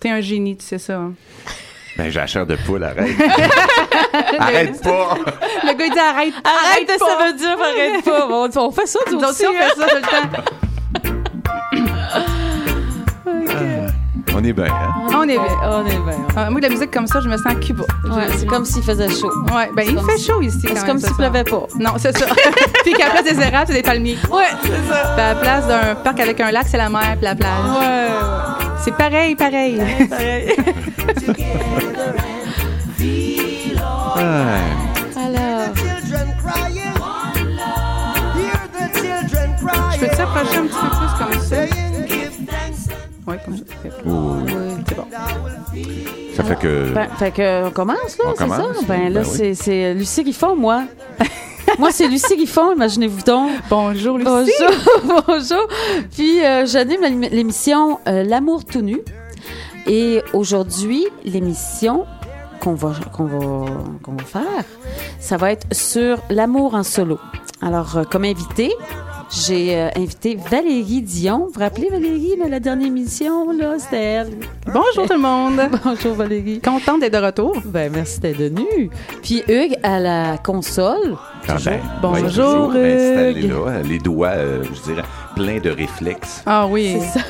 T'es un génie, tu sais ça. hein. Ben, j'ai la chair de poule, arrête. arrête pas! Le gars, il dit arrête. Arrête, pas. ça veut dire arrête pas. On, on fait ça, nous aussi. on fait ça tout le temps. On est bien, hein? On est bien. On est bien. Ah, moi, de la musique comme ça, je me sens à Cuba. Ouais, c'est comme s'il faisait chaud. Ouais, ben, il comme fait si- chaud ici. quand C'est même, comme ce s'il soir. pleuvait pas. Non, c'est ça. puis qu'à la place des érables, c'est des palmiers. Ouais, c'est ça. Puis à la place d'un parc avec un lac, c'est la mer puis la plage. Ouais, C'est pareil, pareil. pareil. Ah, Alors. Je peux t'approcher un petit peu plus comme ça? Oui, comme ça. oh, C'est bon. ça fait que. ben, fait que on commence, là, c'est ça? Ben là, Ben oui. c'est- Lucie Griffon, moi. moi, c'est Lucie Griffon, imaginez-vous donc. Bonjour, Lucie. Bonjour, bonjour. Puis, euh, j'anime l'ém- l'émission euh, L'amour tout nu. Et aujourd'hui, l'émission qu'on va, qu'on va, qu'on va faire, ça va être sur l'amour en solo. Alors, euh, comme invité, j'ai euh, invité Valérie Dion. Vous vous rappelez Valérie, là, la dernière émission, là, c'était elle. Bonjour tout le monde. Bonjour Valérie. Contente d'être de retour. Ben, merci d'être venu. Puis Hugues à la console. Quand même. Bonjour, installé Hugues. là, les doigts, euh, je dirais, pleins de réflexes. Ah oui. Ça.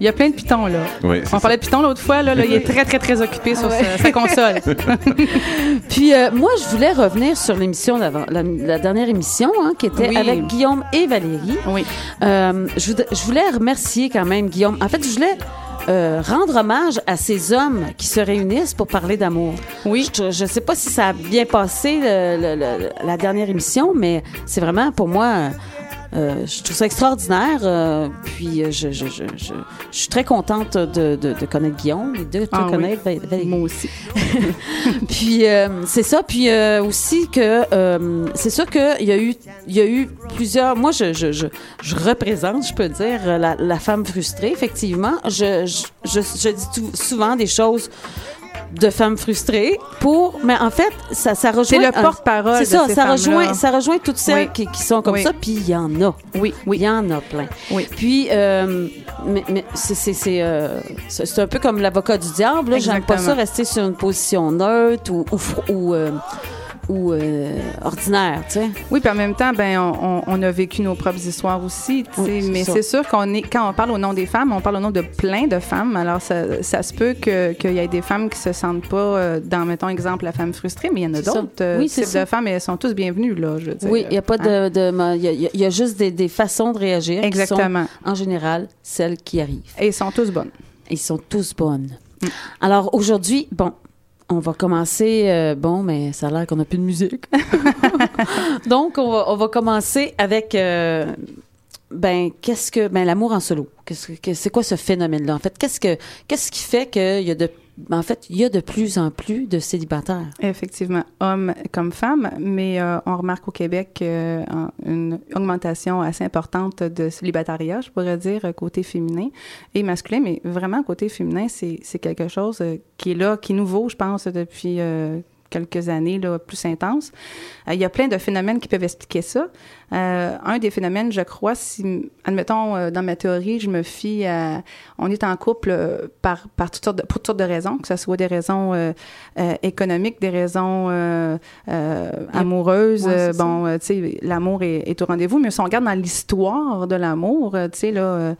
Il y a plein de pitons, là. Oui, On ça. parlait de Python l'autre fois, là, là, il est très, très, très occupé sur Ouais. sa, sa console. Puis euh, moi, je voulais revenir sur l'émission d'avant, la, la dernière émission, hein, qui était Oui. avec Guillaume et Valérie. Oui. Euh, je, voulais remercier quand même Guillaume. En fait, je voulais euh, rendre hommage à ces hommes qui se réunissent pour parler d'amour. Oui. Je ne sais pas si ça a bien passé le- le- le- la dernière émission, mais c'est vraiment pour moi. Euh, je trouve ça extraordinaire. euh, puis euh, je, je, je, je, je suis très contente de, de, de connaître Guillaume et de te Ah oui. connaître, Val- Valérie. Moi aussi. Puis euh, c'est ça. Puis aussi que c'est sûr qu'il y a eu il y a eu plusieurs. Moi, je je, je, je représente, je peux dire, la, la femme frustrée. Effectivement, je je, je, je dis tout- souvent des choses de femmes frustrées pour mais en fait ça ça rejoint C'est le porte-parole c'est de ça ces ça rejoint ça rejoint toutes celles Oui. qui, qui sont comme Oui. ça puis il y en a Oui, il y en a plein Oui. puis euh, mais, mais c'est c'est c'est euh, c'est c'est un peu comme l'avocat du diable là. j'aime pas ça rester sur une position neutre ou ou, euh, ou, euh, ordinaire tu sais Oui, puis en même temps, ben, on, a vécu nos propres histoires aussi, tu sais. Oui, mais c'est sûr qu'on est, quand on parle au nom des femmes, on parle au nom de plein de femmes. Alors, ça, ça se peut que- qu'il y ait des femmes qui se sentent pas euh, dans, mettons, exemple, la femme frustrée, mais il y en a d'autres euh, Oui, types ça. de femmes et elles sont tous bienvenues, là, je veux dire. oui il y a pas Hein? de ma- il y, a- y juste des, des façons de réagir qui Exactement. sont en général celles qui arrivent Et elles sont tous bonnes. Ils sont tous bonnes. Alors aujourd'hui, bon, on va commencer. euh, bon, mais ça a l'air qu'on n'a plus de musique. Donc, on va, on va commencer avec. euh, ben, qu'est-ce que. Ben, l'amour en solo. Qu'est-ce que- que- c'est quoi ce phénomène-là? En fait, qu'est-ce que qu'est-ce qui fait qu'il y a de. Ben, En fait, il y a de plus en plus de célibataires. Effectivement, hommes comme femmes, mais euh, on remarque au Québec euh, une augmentation assez importante de célibatariat, je pourrais dire, côté féminin et masculin, mais vraiment côté féminin, c'est quelque chose euh, qui est là, qui est nouveau, je pense, depuis quelques années, plus intense. Il y a plein de phénomènes qui peuvent expliquer ça. Euh, un des phénomènes, je crois, si, admettons, euh, dans ma théorie, je me fie à, on est en couple euh, par, par toutes sortes de, pour toutes sortes de raisons, que ce soit des raisons euh, euh, économiques, des raisons amoureuses. Ouais, bon, tu sais, l'amour est, est au rendez-vous, mais si on regarde dans l'histoire de l'amour, tu sais, là,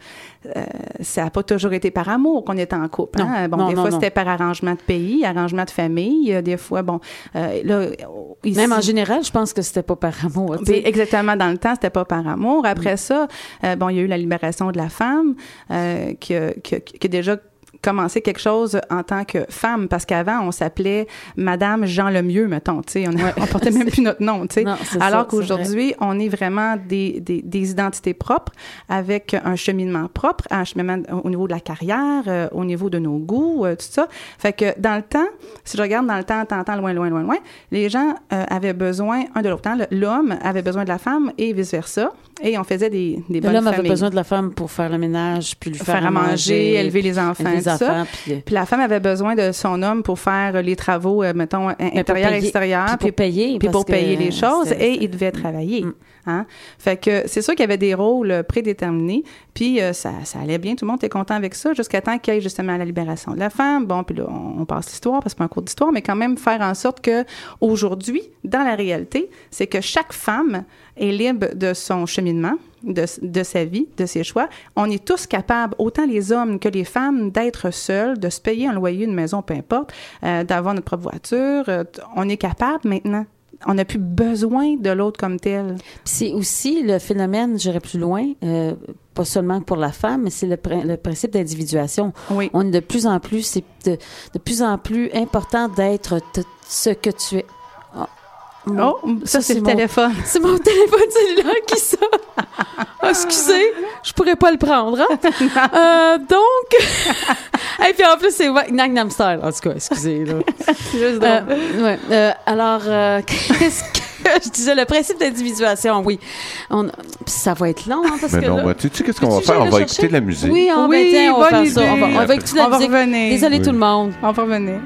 ça n'a pas toujours été par amour qu'on est en couple. Non, hein. Bon, non, des non, fois, c'était par arrangement de pays, arrangement de famille. Des fois, bon, là, ici- Même en général, je pense que c'était pas par amour. exactement, dans le temps, c'était pas par amour. Après ça, euh, bon, il y a eu la libération de la femme, euh, qui, a, qui a- qui a déjà commencé quelque chose en tant que femme, parce qu'avant, on s'appelait Madame Jean Lemieux, mettons, tu sais, on, on portait même plus notre nom, tu sais. Alors qu'aujourd'hui, on est vraiment des, des, des identités propres, avec un cheminement propre, un cheminement au niveau de la carrière, euh, au niveau de nos goûts, euh, tout ça. Fait que dans le temps, si je regarde dans le temps, temps, temps, loin, loin, loin, loin, les gens euh, avaient besoin un de l'autre. hein. L'homme avait besoin de la femme et vice-versa. Et on faisait des, des bonnes L'homme avait besoin de la femme pour faire le ménage, puis lui faire, faire à manger, élever les enfants, élever les ça. puis, euh, Puis la femme avait besoin de son homme pour faire les travaux, euh, mettons, mais pour intérieur, payer- extérieur. puis pour payer. puis pour payer les choses et il devait travailler. Mm. Hein? Fait que c'est sûr qu'il y avait des rôles euh, prédéterminés, puis euh, ça, ça allait bien, tout le monde était content avec ça, jusqu'à temps qu'il y ait justement la libération de la femme. Bon, puis là, on, on passe l'histoire, parce que c'est pas un cours d'histoire, mais quand même faire en sorte que aujourd'hui, dans la réalité, c'est que chaque femme est libre de son cheminement, de, de sa vie, de ses choix. On est tous capables, autant les hommes que les femmes, d'être seuls, de se payer un loyer, une maison, peu importe, euh, d'avoir notre propre voiture. Euh, on est capable maintenant. On n'a plus besoin de l'autre comme tel. C'est aussi le phénomène, j'irais plus loin, euh, pas seulement pour la femme, mais c'est le, prin- le principe d'individuation. Oui. On est de plus en plus, c'est de, de plus en plus important d'être ce que tu es. Oh, Oh, ça, c'est le mon- téléphone. C'est mon téléphone cellulaire qui sonne. Ah, excusez, je pourrais pas le prendre. Hein? Euh, donc, et puis en plus c'est Gangnam Style. En tout cas, excusez là. Juste Euh, ouais, euh, alors, euh, qu'est-ce que je disais Le principe d'individuation, oui. On, puis ça va être long, hein, parce Mais que non, là- bah, tu sais qu'est-ce qu'on va faire? On aller va chercher? écouter de la musique. Oui, on, Oui, ben, tiens, on va faire ça. On va, idée. on va écouter de la On va musique. revenir. Désolé Oui. tout le monde. On va revenir.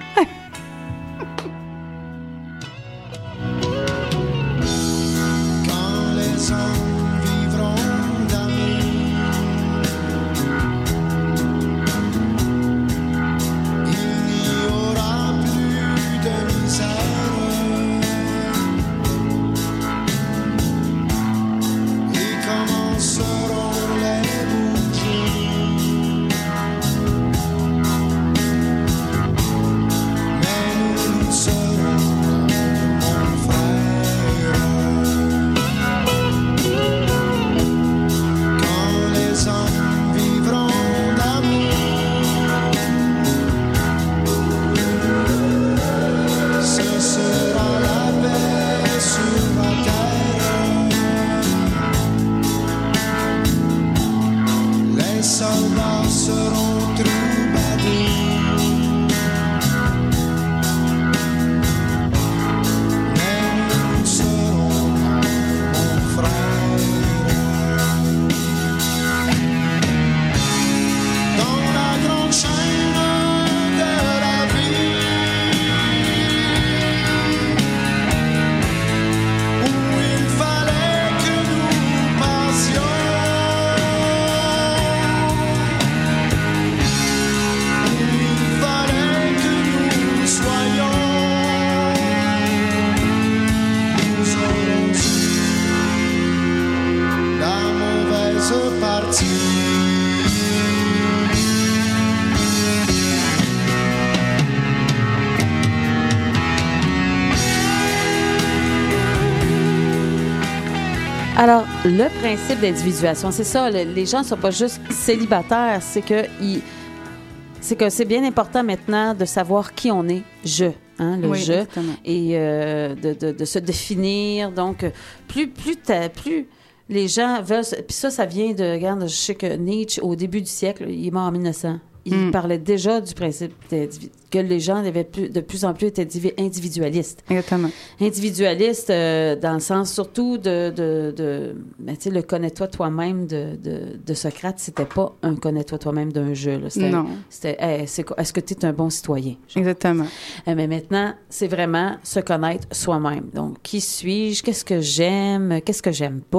Le principe d'individuation, c'est ça. le- les gens ne sont pas juste célibataires, c'est que ils- c'est que c'est bien important maintenant de savoir qui on est, je, hein, le Oui, je, exactement. et euh, de, de- de se définir. Donc, plus plus plus les gens veulent, puis ça, ça vient de, regarde, je sais que Nietzsche au début du siècle, il est mort en 1900. Il Mm. parlait déjà du principe que les gens avaient plus, de plus en plus été indivi- individualistes Exactement. individualiste euh, dans le sens surtout de, de, de ben, tu sais, le connais-toi toi-même de, de, Socrate, c'était pas un connais-toi toi-même d'un jeu. là. C'était, Non. c'était Hey, c'est est-ce que tu es un bon citoyen? Genre. Exactement. Euh, mais maintenant, c'est vraiment se connaître soi-même. Donc, qui suis-je? Qu'est-ce que j'aime? Qu'est-ce que j'aime pas?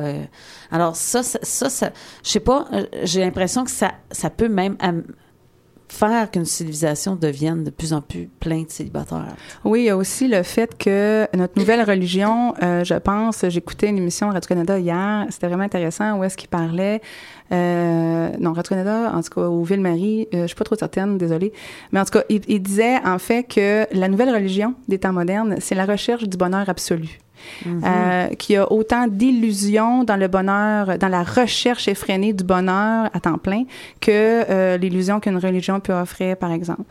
Euh, alors, ça, ça, ça, ça- je sais pas, j'ai l'impression que ça, ça peut même am- faire qu'une civilisation devienne de plus en plus pleine de célibataires. Oui, il y a aussi le fait que notre nouvelle religion, euh, je pense, j'écoutais une émission Radio-Canada hier, c'était vraiment intéressant, où est-ce qu'il parlait, euh, non, Radio-Canada, en tout cas, au Ville-Marie, euh, je suis pas trop certaine, désolée, mais en tout cas, il disait en fait que la nouvelle religion des temps modernes, c'est la recherche du bonheur absolu. Euh, qu'il y a autant d'illusions dans le bonheur, dans la recherche effrénée du bonheur à temps plein que euh, l'illusion qu'une religion peut offrir, par exemple.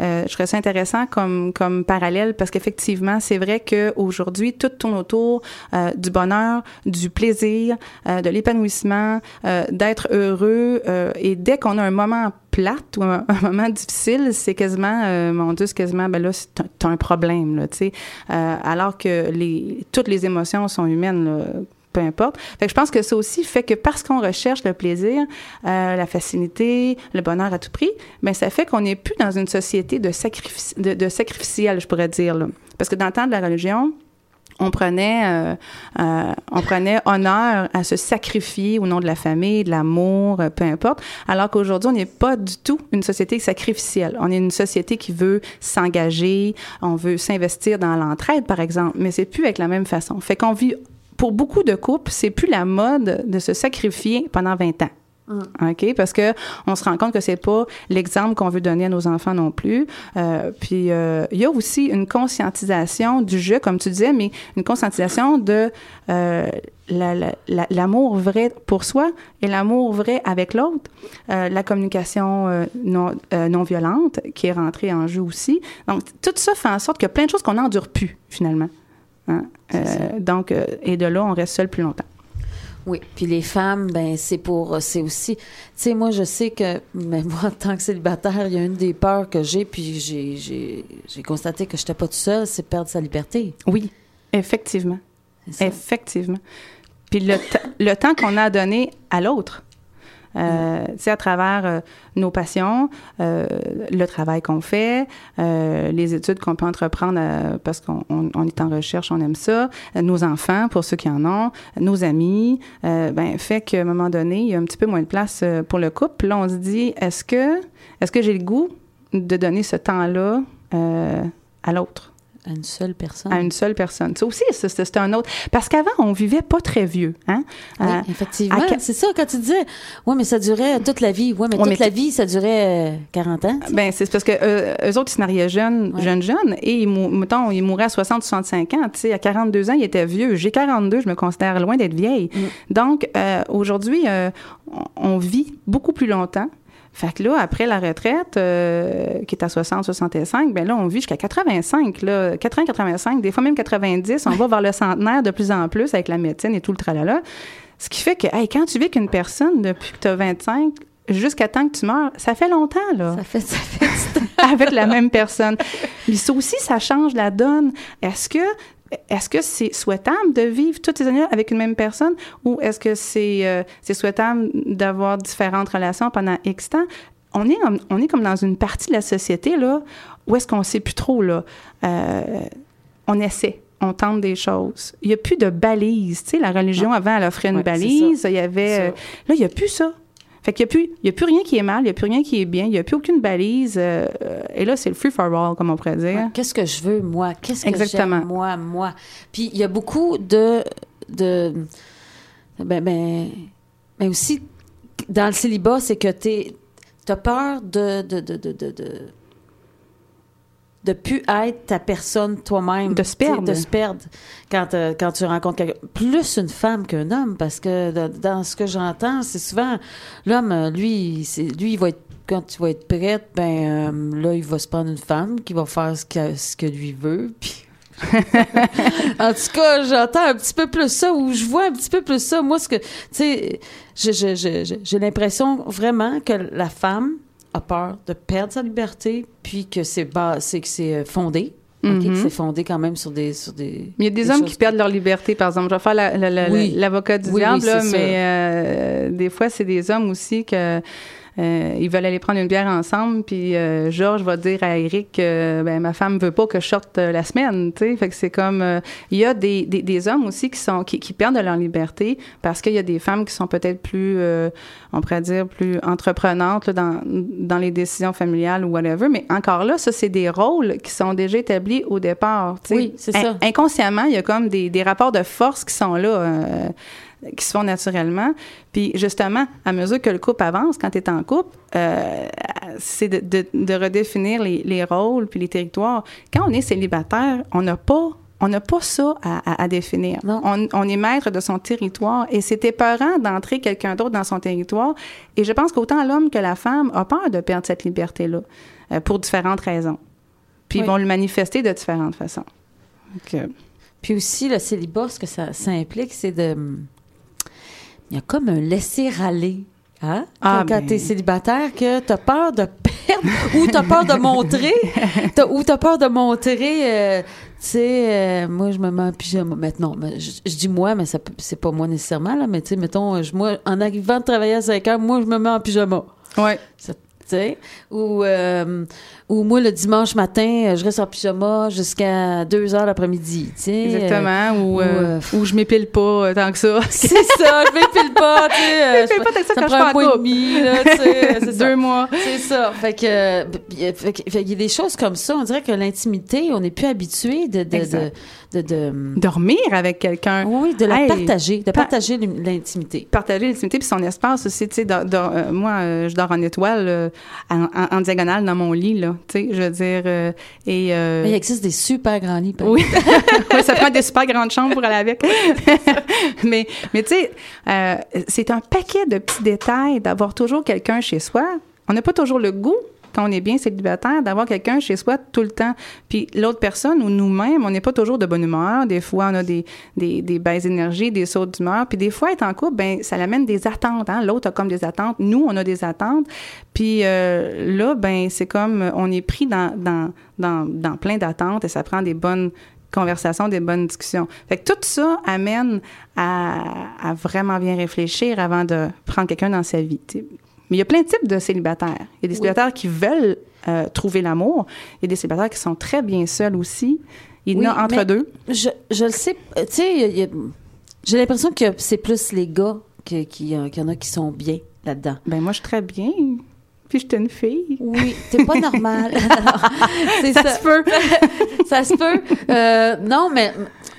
Euh, je trouve ça intéressant comme, comme parallèle parce qu'effectivement, c'est vrai qu'aujourd'hui, tout tourne autour euh, du bonheur, du plaisir, euh, de l'épanouissement, euh, d'être heureux. et dès qu'on a un moment plate ou un, moment difficile, c'est quasiment, euh, mon Dieu, c'est quasiment, ben là, t'as un problème, là, tu sais. Euh, alors que toutes les émotions sont humaines, là peu importe. Fait que je pense que ça aussi fait que parce qu'on recherche le plaisir, euh, la facilité, le bonheur à tout prix, ben ça fait qu'on n'est plus dans une société de sacrifice, de, de sacrificiel, je pourrais dire là. Parce que dans le temps de la religion, on prenait, euh, euh, on prenait honneur à se sacrifier au nom de la famille, de l'amour, euh, peu importe. Alors qu'aujourd'hui, on n'est pas du tout une société sacrificielle. On est une société qui veut s'engager, on veut s'investir dans l'entraide, par exemple, mais c'est plus avec la même façon. Fait qu'on vit, pour beaucoup de couples, c'est plus la mode de se sacrifier pendant 20 ans. OK? Parce que on se rend compte que c'est pas l'exemple qu'on veut donner à nos enfants non plus. Euh, puis, euh, il y a aussi une conscientisation du jeu, comme tu disais, mais une conscientisation de euh, la- la- la- l'amour vrai pour soi et l'amour vrai avec l'autre. La communication non, non violente qui est rentrée en jeu aussi. Donc, tout ça fait en sorte qu'il y a plein de choses qu'on n'endure plus, finalement. Hein? Donc, et de là, on reste seul plus longtemps. Oui, puis les femmes, ben c'est pour, c'est aussi, tu sais, moi je sais que, mais moi en tant que célibataire, il y a une des peurs que j'ai, puis j'ai, j'ai, j'ai constaté que je n'étais pas toute seule, c'est perdre sa liberté. Oui, effectivement. Effectivement. Puis le, t- le temps qu'on a donné à l'autre, euh, tu sais, à travers euh, nos passions, euh, le travail qu'on fait, euh, les études qu'on peut entreprendre euh, parce qu'on on- on est en recherche, on aime ça, nos enfants, pour ceux qui en ont, nos amis, euh, ben, fait qu'à un moment donné, il y a un petit peu moins de place euh, pour le couple. Puis Là, on se dit, est-ce que, est-ce que j'ai le goût de donner ce temps-là euh, à l'autre? À une seule personne. à une seule personne. Ça aussi, c'est un autre. Parce qu'avant, on vivait pas très vieux. Hein? Oui, Euh, effectivement. à C'est ça, quand tu disais, oui, mais ça durait toute la vie. Oui, mais Ouais, toute mais la vie, ça durait euh, 40 ans. tu sais. ben, c'est parce que euh, eux autres, ils se mariaient jeunes, Ouais. jeunes, jeunes, et ils, mou- mettons, ils mouraient à 60, 65 ans. Tu sais, à 42 ans, ils étaient vieux. J'ai 42, je me considère loin d'être vieille. Mm. Donc, euh, aujourd'hui, euh, on vit beaucoup plus longtemps. Fait que là, après la retraite, euh, qui est à 60, 65, ben là, on vit jusqu'à 85, là, 80, 85, des fois même 90. On va vers le centenaire de plus en plus avec la médecine et tout le tralala. Ce qui fait que, hey, quand tu vis avec une personne depuis que tu as 25 jusqu'à temps que tu meurs, ça fait longtemps, là Ça fait, ça fait du temps. avec la même personne. Mais ça aussi, ça change la donne. Est-ce que est-ce que c'est souhaitable de vivre toutes ces années avec une même personne ou est-ce que c'est euh, c'est souhaitable d'avoir différentes relations pendant X temps? On est, comme- on est comme dans une partie de la société, là, où est-ce qu'on sait plus trop, là? Euh, on essaie. On tente des choses. Il n'y a plus de balises. Tu sais, la religion, avant, elle offrait une Ouais, balise. Il y avait... Euh, là, il n'y a plus ça. Fait qu'il n'y a, a plus rien qui est mal, il n'y a plus rien qui est bien, il n'y a plus aucune balise. euh, et là, c'est le free for all, comme on pourrait dire. Ouais, Qu'est-ce que je veux, moi? Qu'est-ce que Exactement. j'aime, moi, moi? Puis il y a beaucoup de... de ben, ben, mais aussi, dans le célibat, c'est que tu as peur de... de, de, de, de, plus être ta personne toi-même. De se perdre. De se perdre quand, euh, quand tu rencontres quelqu'un. Plus une femme qu'un homme, parce que de- dans ce que j'entends, c'est souvent l'homme, euh, lui, c'est, lui, il va être quand tu vas être prête, ben euh, là, il va se prendre une femme qui va faire ce que, ce que lui veut. Puis... en tout cas, j'entends un petit peu plus ça, ou je vois un petit peu plus ça. Moi, ce que, tu sais, j'ai l'impression vraiment que la femme a peur de perdre sa liberté, puis que c'est que c'est euh, fondé. OK, Mhm. que c'est fondé quand même sur des, sur des. Mais il y a des, des hommes choses qui perdent leur liberté, par exemple. Je vais faire la- la- la- Oui. l'avocat du Oui, oui, diable, là, mais euh, des fois, c'est des hommes aussi que euh, ils veulent aller prendre une bière ensemble, puis euh, Georges va dire à Eric que ben, ma femme veut pas que je sorte euh, la semaine, tu sais. Fait que c'est comme euh, il y a des, des, des hommes aussi qui sont qui, qui perdent de leur liberté parce qu'il y a des femmes qui sont peut-être plus, euh, on pourrait dire plus entreprenantes là, dans dans les décisions familiales ou whatever. Mais encore là, ça c'est des rôles qui sont déjà établis au départ. tu sais. Oui, c'est ça. In- inconsciemment, il y a comme des, des rapports de force qui sont là, euh, qui se font naturellement. Puis justement, à mesure que le couple avance, quand tu es en couple, euh, c'est de, de- de redéfinir les, les rôles puis les territoires. Quand on est célibataire, on n'a pas on n'a pas ça à, à- à définir. On, on est maître de son territoire et c'est épeurant d'entrer quelqu'un d'autre dans son territoire. Et je pense qu'autant l'homme que la femme a peur de perdre cette liberté-là euh, pour différentes raisons. Puis ils vont le manifester de différentes façons. Puis aussi, le célibat, ce que ça, ça implique, c'est de. Il y a comme un laisser-aller. Hein? Ah, quand ben. tu es célibataire, que tu as peur de perdre ou tu as peur de montrer, t'as- ou tu as peur de montrer, euh, sais, euh, moi, je me mets en pyjama. Maintenant, je, je dis moi, mais c'est pas moi nécessairement, là. Mais tu sais, mettons, je- moi, en arrivant de travailler à 5 heures, moi, je me mets en pyjama. Ouais. Ça- Tu sais, ou, euh, ou moi, le dimanche matin, euh, je reste en pyjama jusqu'à 2 heures l'après-midi. tu sais. Exactement. Ou, ou, euh, euh, je m'épile pas euh, tant que ça. C'est ça, je m'épile pas, tu sais. euh, m'épile pas tant que ça ça quand prend je suis un en mois et couple. demi, là, tu sais. c'est ça. Deux mois. C'est ça. Fait que, euh, qu'il y a des choses comme ça. On dirait que l'intimité, on n'est plus habitué de, de, de, Dormir avec quelqu'un. oui, de la Hey, partager, de pa- partager l'intimité. partager l'intimité puis son espace aussi tu sais euh, moi euh, je dors en étoile euh, en, en- en diagonale dans mon lit là tu sais je veux dire euh, et euh, il existe des super grands lits. oui. Oui, ça prend des super grandes chambres pour aller avec. mais, mais tu sais, euh, c'est un paquet de petits détails d'avoir toujours quelqu'un chez soi. On n'a pas toujours le goût, quand on est bien célibataire, d'avoir quelqu'un chez soi tout le temps. Puis l'autre personne ou nous-mêmes, on n'est pas toujours de bonne humeur. Des fois, on a des, des, des baisses d'énergie, des sauts d'humeur. Puis des fois, être en couple, ben ça l'amène des attentes. Hein? L'autre a comme des attentes. Nous, on a des attentes. Puis euh, là, ben c'est comme on est pris dans, dans, dans, plein d'attentes et ça prend des bonnes conversations, des bonnes discussions. Fait que tout ça amène à, vraiment bien réfléchir avant de prendre quelqu'un dans sa vie. Mais il y a plein de types de célibataires. Il y a des célibataires qui veulent euh, trouver l'amour. Il y a des célibataires qui sont très bien seuls aussi. Il y Oui, en a entre deux. Je, je le sais. Tu sais, j'ai l'impression que c'est plus les gars qui, euh, qu'il y en a qui sont bien là-dedans. Ben moi, je suis très bien. Puis je suis une fille. Oui, t'es pas normal. c'est Ça, se peut. ça se peut. Euh, non, mais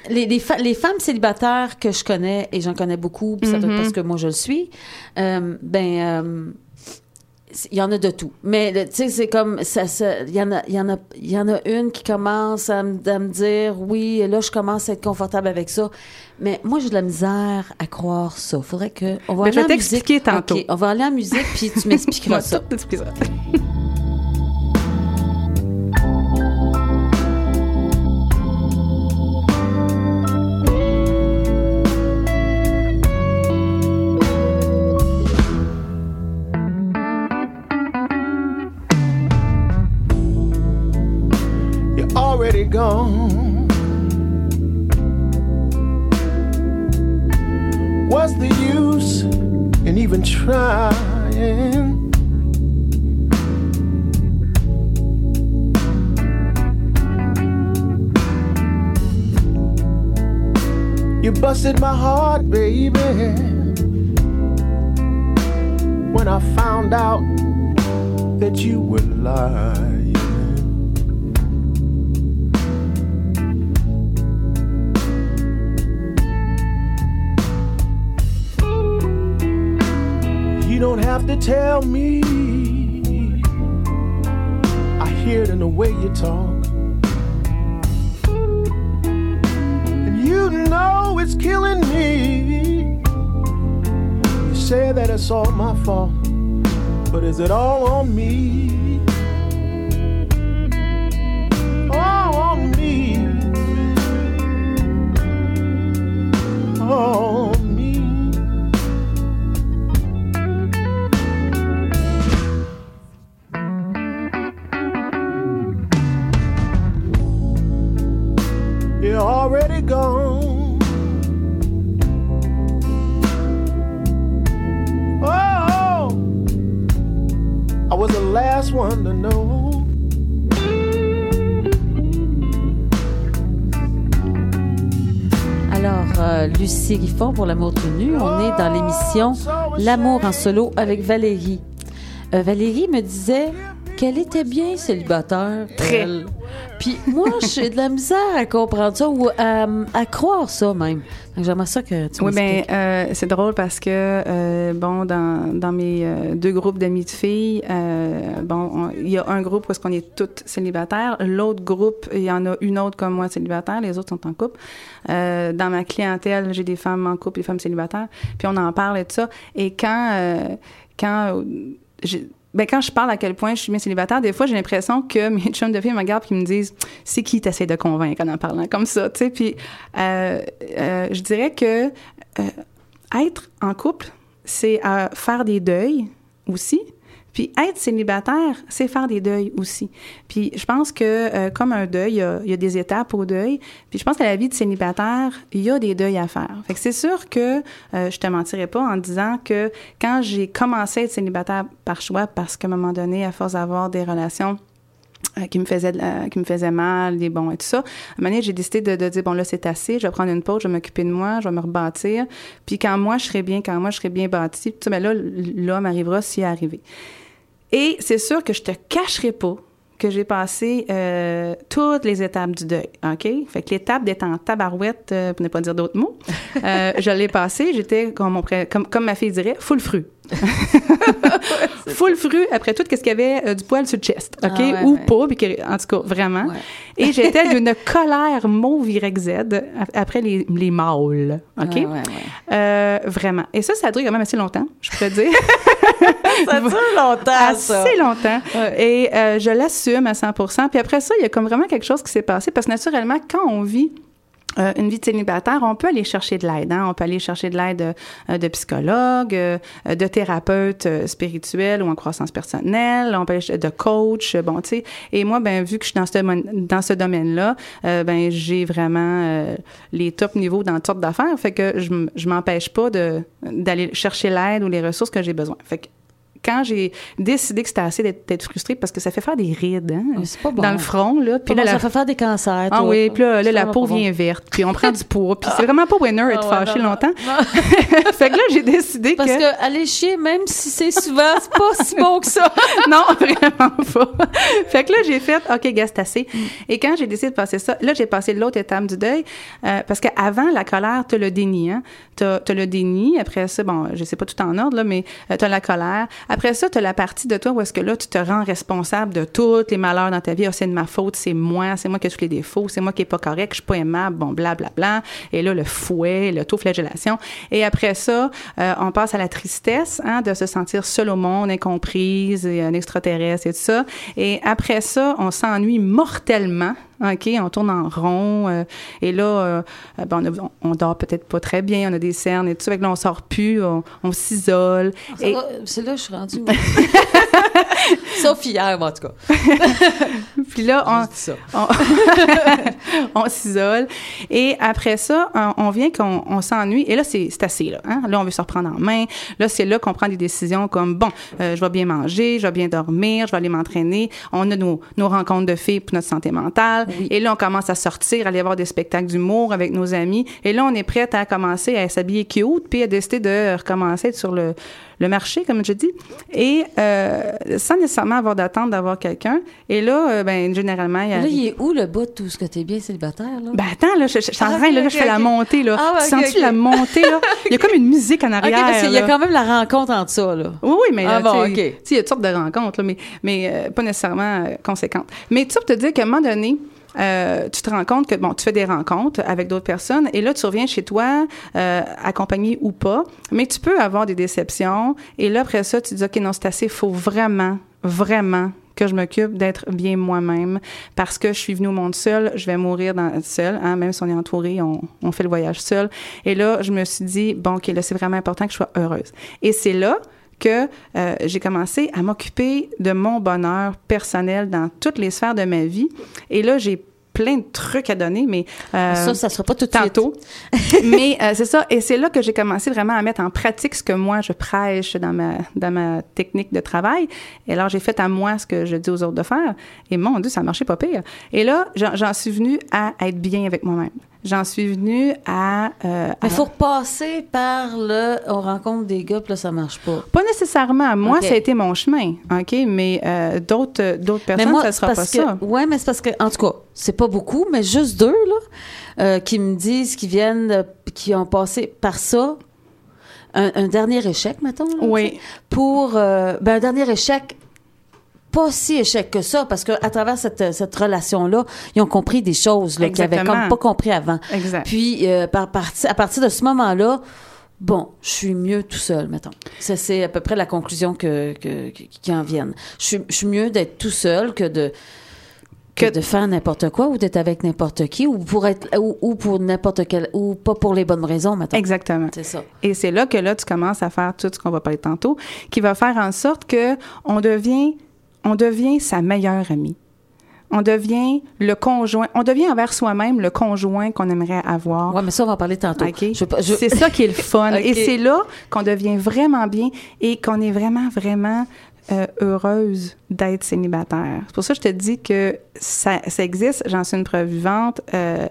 les, les, les femmes célibataires que je connais, et j'en connais beaucoup, puis ça doit être parce que moi je le suis, euh, ben, il y en a de tout. Mais tu sais, c'est comme ça, ça- il y en a, il y en a, il y en a une qui commence à, me- dire, oui, là je commence à être confortable avec ça. Mais moi j'ai de la misère à croire ça. Faudrait que on va Ben, aller je vais en musique. tantôt. On va aller en musique puis tu m'expliqueras ça. Gone. What's the use in even trying? You busted my heart, baby. When I found out that you were lying. Have to tell me. I hear it in the way you talk. And you know it's killing me. You say that it's all my fault, but is it all on me? All on me. All Lucie Riffon pour l'amour tout nu, on est dans l'émission L'amour en solo avec Valérie. Euh, Valérie me disait qu'elle était bien célibataire. Très. elle. Puis moi, j'ai de la misère à comprendre ça ou à, à croire ça même. Donc, J'aimerais ça que tu Oui, m'expliques. euh, c'est drôle parce que euh, bon dans, dans mes euh, deux groupes d'amis de filles, bon on- il y a un groupe où est-ce qu'on est toutes célibataires, l'autre groupe il y en a une autre comme moi célibataire, les autres sont en couple. Dans ma clientèle, j'ai des femmes en couple, des femmes célibataires, puis on en parle et tout ça. Et quand quand j'ai- ben quand je parle à quel point je suis bien célibataire, des fois j'ai l'impression que mes chums de filles me regardent et me disent c'est qui t'essayes de convaincre en en parlant comme ça, tu sais? Puis euh, euh, je dirais que euh, être en couple, c'est faire des deuils aussi, Puis être célibataire, c'est faire des deuils aussi. Puis je pense que euh, comme un deuil, il y, a, il y a des étapes au deuil. Puis je pense qu'à la vie de célibataire, il y a des deuils à faire. Fait que c'est sûr que euh, je te mentirais pas en disant que quand j'ai commencé à être célibataire par choix, parce qu'à un moment donné, à force d'avoir des relations euh, qui me faisait qui me faisait mal, des bons et tout ça. À un moment donné, j'ai décidé de, de dire bon là c'est assez, je vais prendre une pause, je vais m'occuper de moi, je vais me rebâtir. Puis quand moi je serai bien, quand moi je serai bien bâti, tout ça, ben là l'homme arrivera s'il est arrivé. Et c'est sûr que je te cacherai pas que j'ai passé euh, toutes les étapes du deuil, OK? Fait que l'étape d'être en tabarouette, euh, pour ne pas dire d'autres mots, euh, je l'ai passé, j'étais, comme, comme, comme ma fille dirait, full fru. full fru après tout, qu'est-ce qu'il y avait euh, du poil sur le chest, OK? Ah ouais, Ou ouais. pas, puis que- en tout cas, vraiment. Ouais. Et j'étais d'une colère mauve ap- après les, les mâles, OK? Euh, vraiment. Et ça, ça a duré quand même assez longtemps, je pourrais dire. Ça dure longtemps, ça. assez longtemps. Et euh, je l'assume à 100 Puis après ça, il y a comme vraiment quelque chose qui s'est passé parce que naturellement, quand on vit euh, une vie de célibataire, on peut aller chercher de l'aide. Hein? On peut aller chercher de l'aide euh, de psychologues, euh, de thérapeutes euh, spirituels ou en croissance personnelle, on peut de coach, bon, tu sais. Et moi, ben vu que je suis dans ce, dans ce domaine-là, ben j'ai vraiment les top niveaux dans toutes d'affaires. Fait que je, je m'empêche pas de d'aller chercher l'aide ou les ressources que j'ai besoin. Fait que quand j'ai décidé que c'était assez d'être frustrée parce que ça fait faire des rides hein, c'est pas bon. dans le front là puis Puis là, ça fait faire des cancers. ah toi. oui, puis là, la peau bon. vient verte, puis on prend du poids, puis c'est vraiment pas winner être Ah ouais, fâché non, longtemps. Non. fait que là, j'ai décidé Parce que... que aller chier, même si c'est souvent, c'est pas si bon que ça. non, vraiment pas. fait que là, j'ai fait, OK, gars, c'est assez. Mm. Et quand j'ai décidé de passer ça, là, j'ai passé l'autre étape du deuil, euh, parce qu'avant, la colère, t'as le déni, hein. T'as as le déni, après ça, bon, je sais pas tout en ordre, là, mais euh, t'as la colère. Après ça, t'as la partie de toi où est-ce que là, tu te rends responsable de tous les malheurs dans ta vie. Ah, c'est de ma faute, c'est moi, c'est moi qui ai tous les défauts, c'est moi qui est pas correct, je suis pas aimable, bon, blablabla. Bla, bla. Et là, le fouet, l'autoflagellation. Et après ça, euh, on passe à la tristesse, hein, de se sentir seul au monde, incomprise, et un extraterrestre et tout ça. Et après ça, on s'ennuie mortellement. OK, on tourne en rond. euh, et là, euh, ben, on, a- on dort peut-être pas très bien, on a des cernes et tout ça. Fait que là, on sort plus, on, on s'isole. Et- C'est là que je suis rendue. Sauf hier, moi, en tout cas. Puis là, on, s'isole. Et après ça, on, on vient qu'on on s'ennuie. Et là, c'est assez. Là, hein? là, on veut se reprendre en main. Là, c'est là qu'on prend des décisions comme, bon, euh, je vais bien manger, je vais bien dormir, je vais aller m'entraîner. On a nos, nos rencontres de filles pour notre santé mentale. Et là, on commence à sortir, aller voir des spectacles d'humour avec nos amis. Et là, on est prête à commencer à s'habiller cute, puis à décider de recommencer à être sur le, le marché, comme je dis. Et euh, sans nécessairement avoir d'attente d'avoir quelqu'un. Et là, euh, ben, généralement, il y a... Là, il est où le bout de tout ce que t'es bien célibataire, là? Ben attends, là, je, je, je suis en Ah, train, ok, là, ok, je fais la ok. montée, là. Ah, ok, Sens-tu ok. la montée, là? Il y a comme une musique en OK, arrière, parce qu'il y a quand même la rencontre entre ça, là. Oui, oui, mais Ah, là, bon, tu ok. tu sais, il y a toutes sortes de rencontres, là, mais, mais euh, pas nécessairement euh, conséquentes. Mais ça pour te dire qu'à un moment donné, euh, tu te rends compte que, bon, tu fais des rencontres avec d'autres personnes et là, tu reviens chez toi, euh, accompagné ou pas, mais tu peux avoir des déceptions et là, après ça, tu dis, OK, non, c'est assez, faut vraiment, vraiment que je m'occupe d'être bien moi-même parce que je suis venue au monde seule, je vais mourir dans, seule, hein, même si on est entouré, on, on fait le voyage seul. Et là, je me suis dit, bon, OK, là, c'est vraiment important que je sois heureuse. Et c'est là que euh, j'ai commencé à m'occuper de mon bonheur personnel dans toutes les sphères de ma vie. Et là, j'ai plein de trucs à donner, mais euh, ça, ça sera pas tout de suite. tantôt. mais euh, c'est ça. Et c'est là que j'ai commencé vraiment à mettre en pratique ce que moi, je prêche dans ma, dans ma technique de travail. Et alors, j'ai fait à moi ce que je dis aux autres de faire. Et mon Dieu, ça a marché pas pire. Et là, j'en j'en suis venue à être bien avec moi-même. J'en suis venue à... euh, à- faut repasser par le on rencontre des gars, puis là, ça marche pas. Pas nécessairement. Moi, ça a été mon chemin, OK? Mais euh, d'autres d'autres personnes, mais moi, ça sera pas parce que, ça. Ouais, mais c'est parce que, en tout cas, c'est pas beaucoup, mais juste deux, là, euh, qui me disent qu'ils viennent, qui ont passé par ça. Un, un dernier échec, mettons. là, Oui. Pour, euh, ben, un dernier échec, pas si échec que ça, parce que à travers cette, cette relation-là, ils ont compris des choses là, qu'ils avaient Exactement. comme pas compris avant. Exact. Puis, euh, par à partir de ce moment-là, bon, je suis mieux tout seul, mettons. Ça, c'est à peu près la conclusion que, que, que- qui en vienne. Je suis, je suis mieux d'être tout seul que de que Que- de faire n'importe quoi ou d'être avec n'importe qui ou pour être ou, ou pour n'importe quel ou pas pour les bonnes raisons maintenant. Exactement. C'est ça. Et c'est là que là, tu commences à faire tout ce qu'on va parler tantôt, qui va faire en sorte que on devient, on devient sa meilleure amie. On devient le conjoint, on devient envers soi-même le conjoint qu'on aimerait avoir. Ouais, mais ça on va en parler tantôt. OK? Je je- C'est ça qui est le fun. Et c'est là qu'on devient vraiment bien et qu'on est vraiment, vraiment euh, heureuse d'être célibataire. C'est pour ça que je te dis que ça, ça existe, j'en suis une preuve vivante, euh,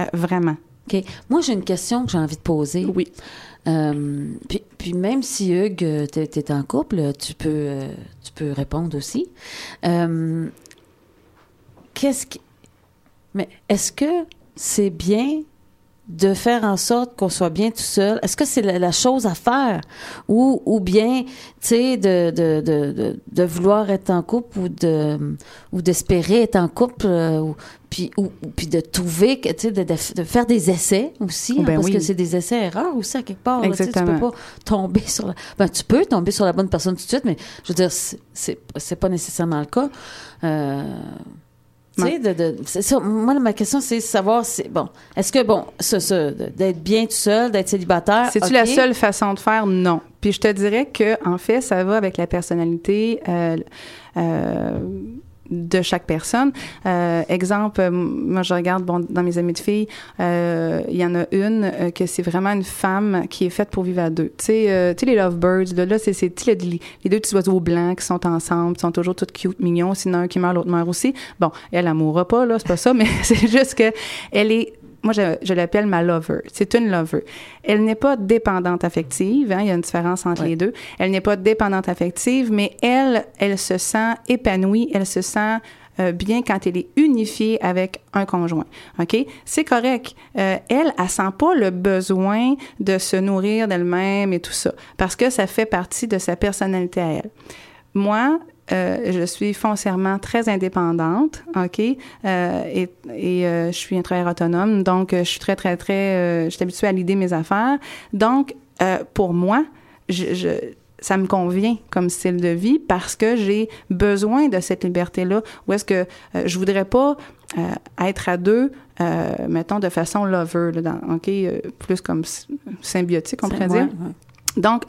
euh, vraiment. OK. Moi, j'ai une question que j'ai envie de poser. Oui. Euh, puis, même si Hugues, t'es es en couple, tu peux, euh, tu peux répondre aussi. Euh, Qu'est-ce qui... Mais est-ce que c'est bien de faire en sorte qu'on soit bien tout seul? Est-ce que c'est la, chose à faire? Ou, ou bien, tu sais, de, de, de, de, vouloir être en couple ou de ou d'espérer être en couple, ou, puis, ou, puis de trouver, que, tu sais, de, de, de faire des essais aussi, hein, Ben parce oui. que c'est des essais-erreurs aussi à quelque part. là, tu peux pas tomber sur la... Ben, tu peux tomber sur la bonne personne tout de suite, mais je veux dire, c'est- pas nécessairement le cas. Euh, tu sais, de, de- ça. Moi, ma question, c'est savoir si, bon, est-ce que, bon, ce, ce- d'être bien tout seul, d'être célibataire. C'est-tu la seule façon de faire? Non. Puis je te dirais que, en fait, ça va avec la personnalité euh, euh, de chaque personne. Euh, exemple, euh, moi, je regarde bon, dans mes amis de filles, euh, il y en a une euh, que c'est vraiment une femme qui est faite pour vivre à deux. Tu sais, euh, tu sais, les lovebirds, là, là c'est, les, les deux petits oiseaux blancs qui sont ensemble, qui sont toujours toutes cute, mignons. Sinon, un qui meurt, l'autre meurt aussi. Bon, elle, elle mourra pas, là, c'est pas ça, mais c'est juste que elle est moi, je, je l'appelle ma lover. C'est une lover. Elle n'est pas dépendante affective. Hein, il y a une différence entre Ouais. les deux. Elle n'est pas dépendante affective, mais elle, elle se sent épanouie. Elle se sent euh, bien quand elle est unifiée avec un conjoint. OK? C'est correct. Euh, elle, elle sent pas le besoin de se nourrir d'elle-même et tout ça, parce que ça fait partie de sa personnalité à elle. Moi, euh, je suis foncièrement très indépendante, OK? Euh, et et euh, je suis un travailleur autonome, donc je suis très, très, très... je suis habituée à l'idée mes affaires. Donc, pour moi, je, je- ça me convient comme style de vie parce que j'ai besoin de cette liberté-là. Où est-ce que euh, je voudrais pas euh, être à deux, euh, mettons, de façon lover, là, dans, OK? plus comme symbiotique, on pourrait dire. ouais. Donc,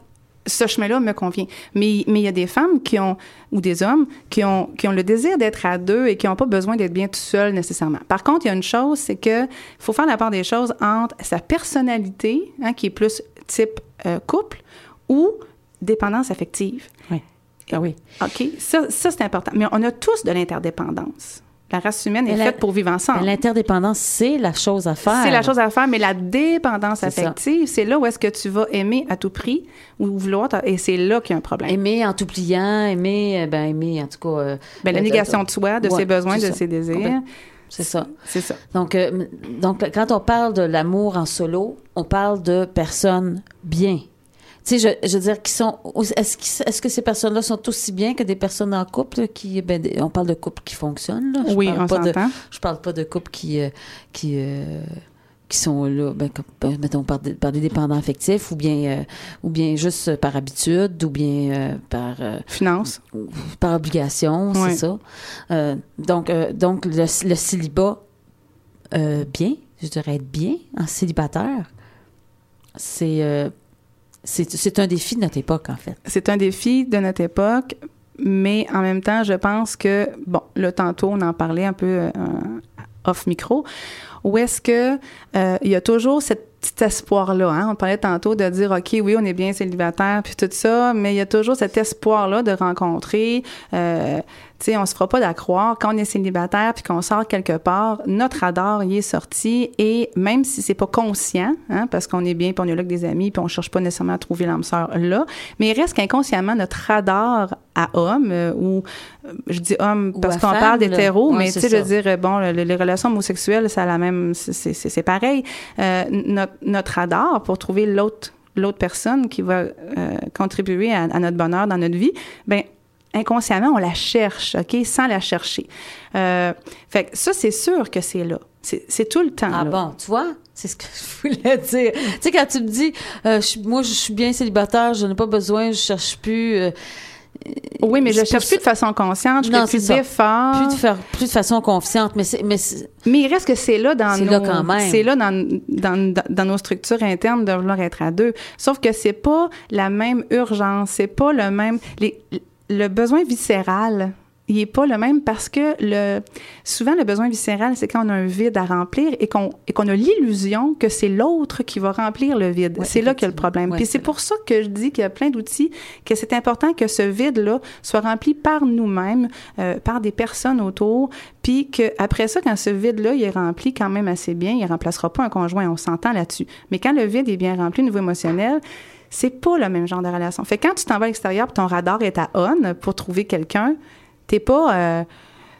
ce chemin-là me convient. Mais mais il y a des femmes qui ont, ou des hommes, qui ont, qui ont le désir d'être à deux et qui n'ont pas besoin d'être bien tout seul nécessairement. Par contre, il y a une chose, c'est que faut faire la part des choses entre sa personnalité, hein, qui est plus type euh, couple, ou dépendance affective. Oui. Ah oui. OK? Ça, ça c'est important. Mais on a tous de l'interdépendance. La race humaine est la- faite pour vivre ensemble. L'interdépendance, c'est la chose à faire. C'est la chose à faire, mais la dépendance affective, c'est là où est-ce que tu vas aimer à tout prix ou vouloir, et c'est là qu'il y a un problème. Aimer en tout pliant, aimer, euh, ben aimer, en tout cas. euh, Ben, la euh, négation de soi, de ouais, ses besoins, de ça. ses désirs. C'est ça. c'est ça. Donc, euh, donc, quand on parle de l'amour en solo, on parle de personnes bien. Tu sais, je, je veux dire, qui sont. Est-ce, qu'ils- est-ce que ces personnes-là sont aussi bien que des personnes en couple qui. Ben, on parle de couples qui fonctionnent, là. Je oui, parle on pas de. Je parle pas de couples qui. euh, qui euh, qui sont là, ben, comme, ben, mettons, par des, par des dépendants affectifs, ou bien, euh, ou bien juste par habitude, ou bien euh, par, euh, Finance. par obligation, Ouais. c'est ça. Donc, donc le, le célibat, bien, je dirais être bien en célibataire, c'est c'est un défi de notre époque, en fait. C'est un défi de notre époque, mais en même temps, je pense que, bon, là, tantôt, on en parlait un peu euh, off-micro, où est-ce que euh, il y a toujours cette petit espoir-là. Hein? On parlait tantôt de dire, OK, oui, on est bien célibataire, puis tout ça, mais il y a toujours cet espoir-là de rencontrer. Euh, tu sais, on se fera pas d'accroire. Quand on est célibataire puis qu'on sort quelque part, notre radar y est sorti et même si c'est pas conscient, hein, parce qu'on est bien puis on est là avec des amis puis on cherche pas nécessairement à trouver l'âme sœur là, mais il reste qu'inconsciemment notre radar à homme euh, ou euh, je dis homme parce qu'on parle d'hétéro, Ouais, mais tu sais, je veux dire, bon, le- les relations homosexuelles, c'est la même, c'est pareil. Euh, notre, notre radar pour trouver l'autre l'autre personne qui va euh, contribuer à, à notre bonheur dans notre vie, ben inconsciemment, on la cherche, OK, sans la chercher. Euh, fait que ça, c'est sûr que c'est là. C'est tout le temps. Ah là. bon, tu vois? C'est ce que je voulais dire. tu sais, quand tu me dis, euh, je moi, je suis bien célibataire, je n'ai pas besoin, je cherche plus. Oui, mais je cherche plus de façon consciente, je Non, fais plus d'efforts. plus de faire plus de façon confiante, mais c'est mais Mais il reste que c'est là dans C'est nos, là quand même. c'est là dans, dans, dans- dans nos structures internes de vouloir être à deux. Sauf que c'est pas la même urgence, c'est pas le même les, le besoin viscéral. Il est pas le même parce que le souvent le besoin viscéral c'est quand on a un vide à remplir et qu'on a l'illusion que c'est l'autre qui va remplir le vide. Ouais, c'est là qu'il y a le problème. Ouais, Puis c'est pour ça que je dis qu'il y a plein d'outils que c'est important que ce vide là soit rempli par nous-mêmes, euh, par des personnes autour, puis que après ça, quand ce vide-là, il est rempli quand même assez bien, il remplacera pas un conjoint, on s'entend là-dessus. Mais quand le vide est bien rempli au niveau émotionnel, c'est pas le même genre de relation. Fait que quand tu t'en vas à l'extérieur, ton radar est à on pour trouver quelqu'un, t'es pas... euh,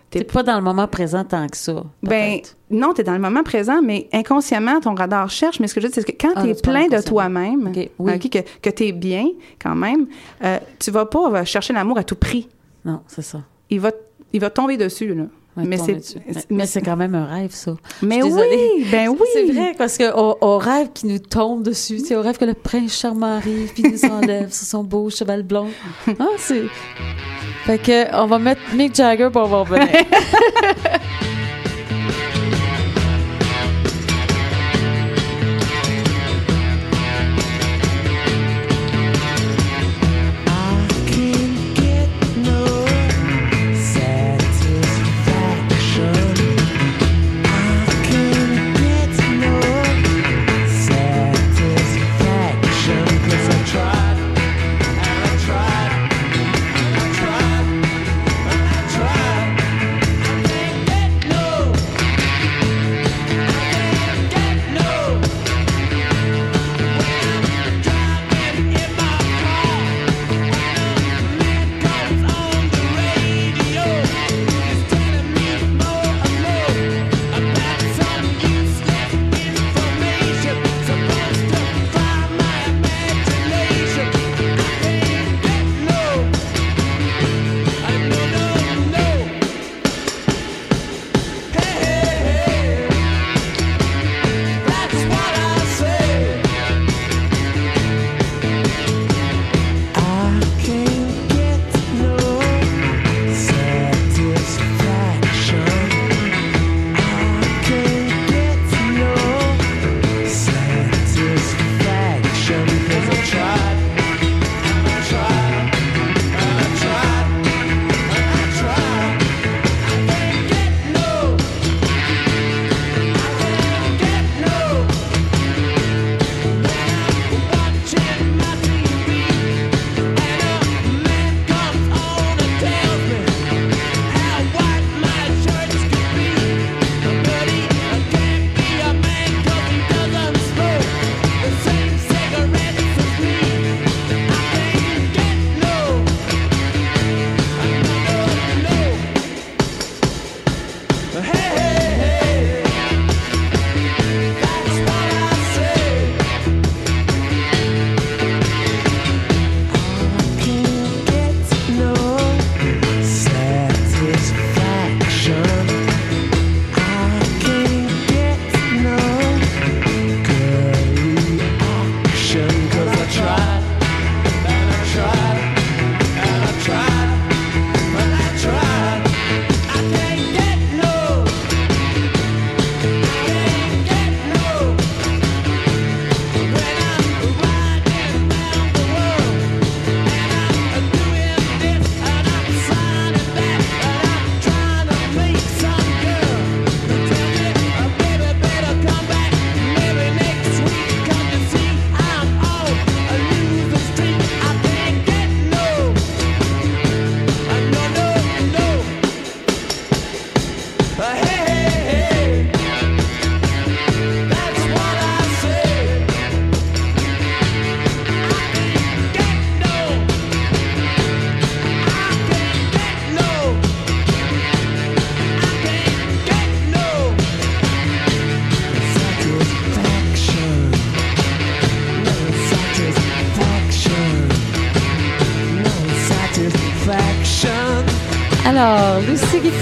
t'es pas dans le moment présent tant que ça. ben, non, tu es dans le moment présent, mais inconsciemment, ton radar cherche. Mais ce que je veux dire, c'est que quand Ah, tu es tu parles plein de toi-même, oui. que, que tu es bien quand même, euh, tu vas pas euh, chercher l'amour à tout prix. non, c'est ça. Il va, il va tomber dessus. Là. Mais c'est mais- c'est quand même un rêve, ça. mais oui, ben oui. C'est vrai, parce qu'on on rêve qu'il nous tombe dessus. Sais, on rêve que le prince charmant arrive puis nous enlève sur son beau cheval blond. Ah, c'est... Fait que, on va mettre Mick Jagger pour voir revenir.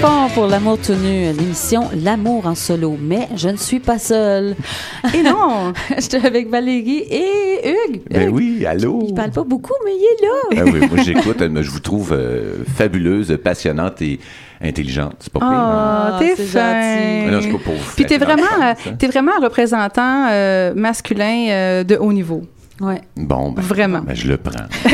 Fond pour l'amour tout nu, l'émission L'amour en solo. Mais je ne suis pas seule. Et non! J'étais avec Valérie et Hugues. Ben Hugues, oui, allô? Il parle pas beaucoup, mais il est là. Ah oui, moi j'écoute, je vous trouve euh, fabuleuse, passionnante et intelligente. C'est pas pire. hein? Ah, t'es c'est fin. non, c'est pas pour vous Puis t'es vraiment, euh, vraiment un représentant euh, masculin euh, de haut niveau. Ouais. Bon, ben, Vraiment. ben, je le prends.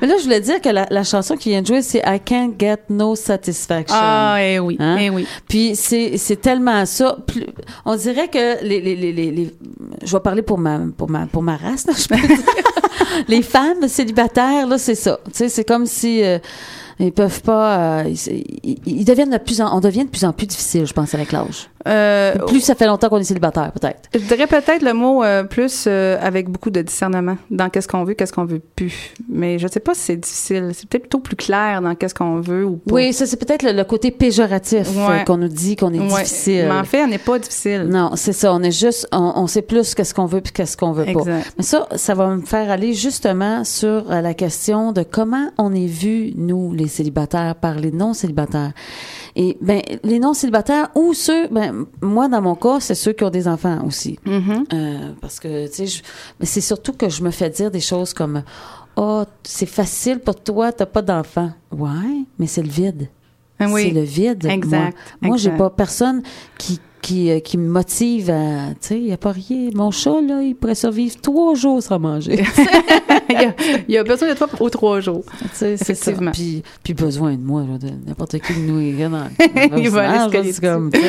Mais là, je voulais dire que la, la chanson qui vient de jouer, c'est I Can't Get No Satisfaction. Ah, eh oui, Hein? eh oui. Puis c'est c'est tellement ça. Plus- on dirait que les, les, les, les, les- je vais parler pour ma pour ma pour ma race, là, je peux dire. les femmes célibataires là, c'est ça. Tu sais, c'est comme si euh, ils peuvent pas. euh, ils, ils- ils deviennent de plus en on devient de plus en plus difficile, je pense, avec l'âge. Euh, Plus ça fait longtemps qu'on est célibataire, peut-être. Je dirais peut-être le mot euh, plus euh, avec beaucoup de discernement dans qu'est-ce qu'on veut, qu'est-ce qu'on veut plus. Mais je sais pas si c'est difficile. C'est peut-être plutôt plus clair dans qu'est-ce qu'on veut ou pas. Oui, ça c'est peut-être le, le côté péjoratif Ouais. qu'on nous dit qu'on est Ouais. difficile. Mais en fait, on n'est pas difficile. Non, c'est ça. On est juste, on, on sait plus qu'est-ce qu'on veut puis qu'est-ce qu'on veut pas. Exact. Mais ça, ça va me faire aller justement sur la question de comment on est vu, nous, les célibataires, par les non-célibataires. Et ben, les non-célibataires ou ceux, ben, moi, dans mon cas, c'est ceux qui ont des enfants aussi. Mhm. Euh, parce que, tu sais, mais c'est surtout que je me fais dire des choses comme, oh, c'est facile pour toi, t'as pas d'enfants. Ouais, mais c'est le vide. Oui. C'est le vide. Exact, Moi, moi j'ai pas personne qui qui, euh, qui me motive à, tu sais, il y a pas rien. Mon chat là, il pourrait survivre trois jours sans manger. il, y a, il a besoin de toi aux trois jours. C'est ça. Puis, puis besoin de moi, là, de n'importe qui de nous irait dans, dans le Il va aller comme, sais.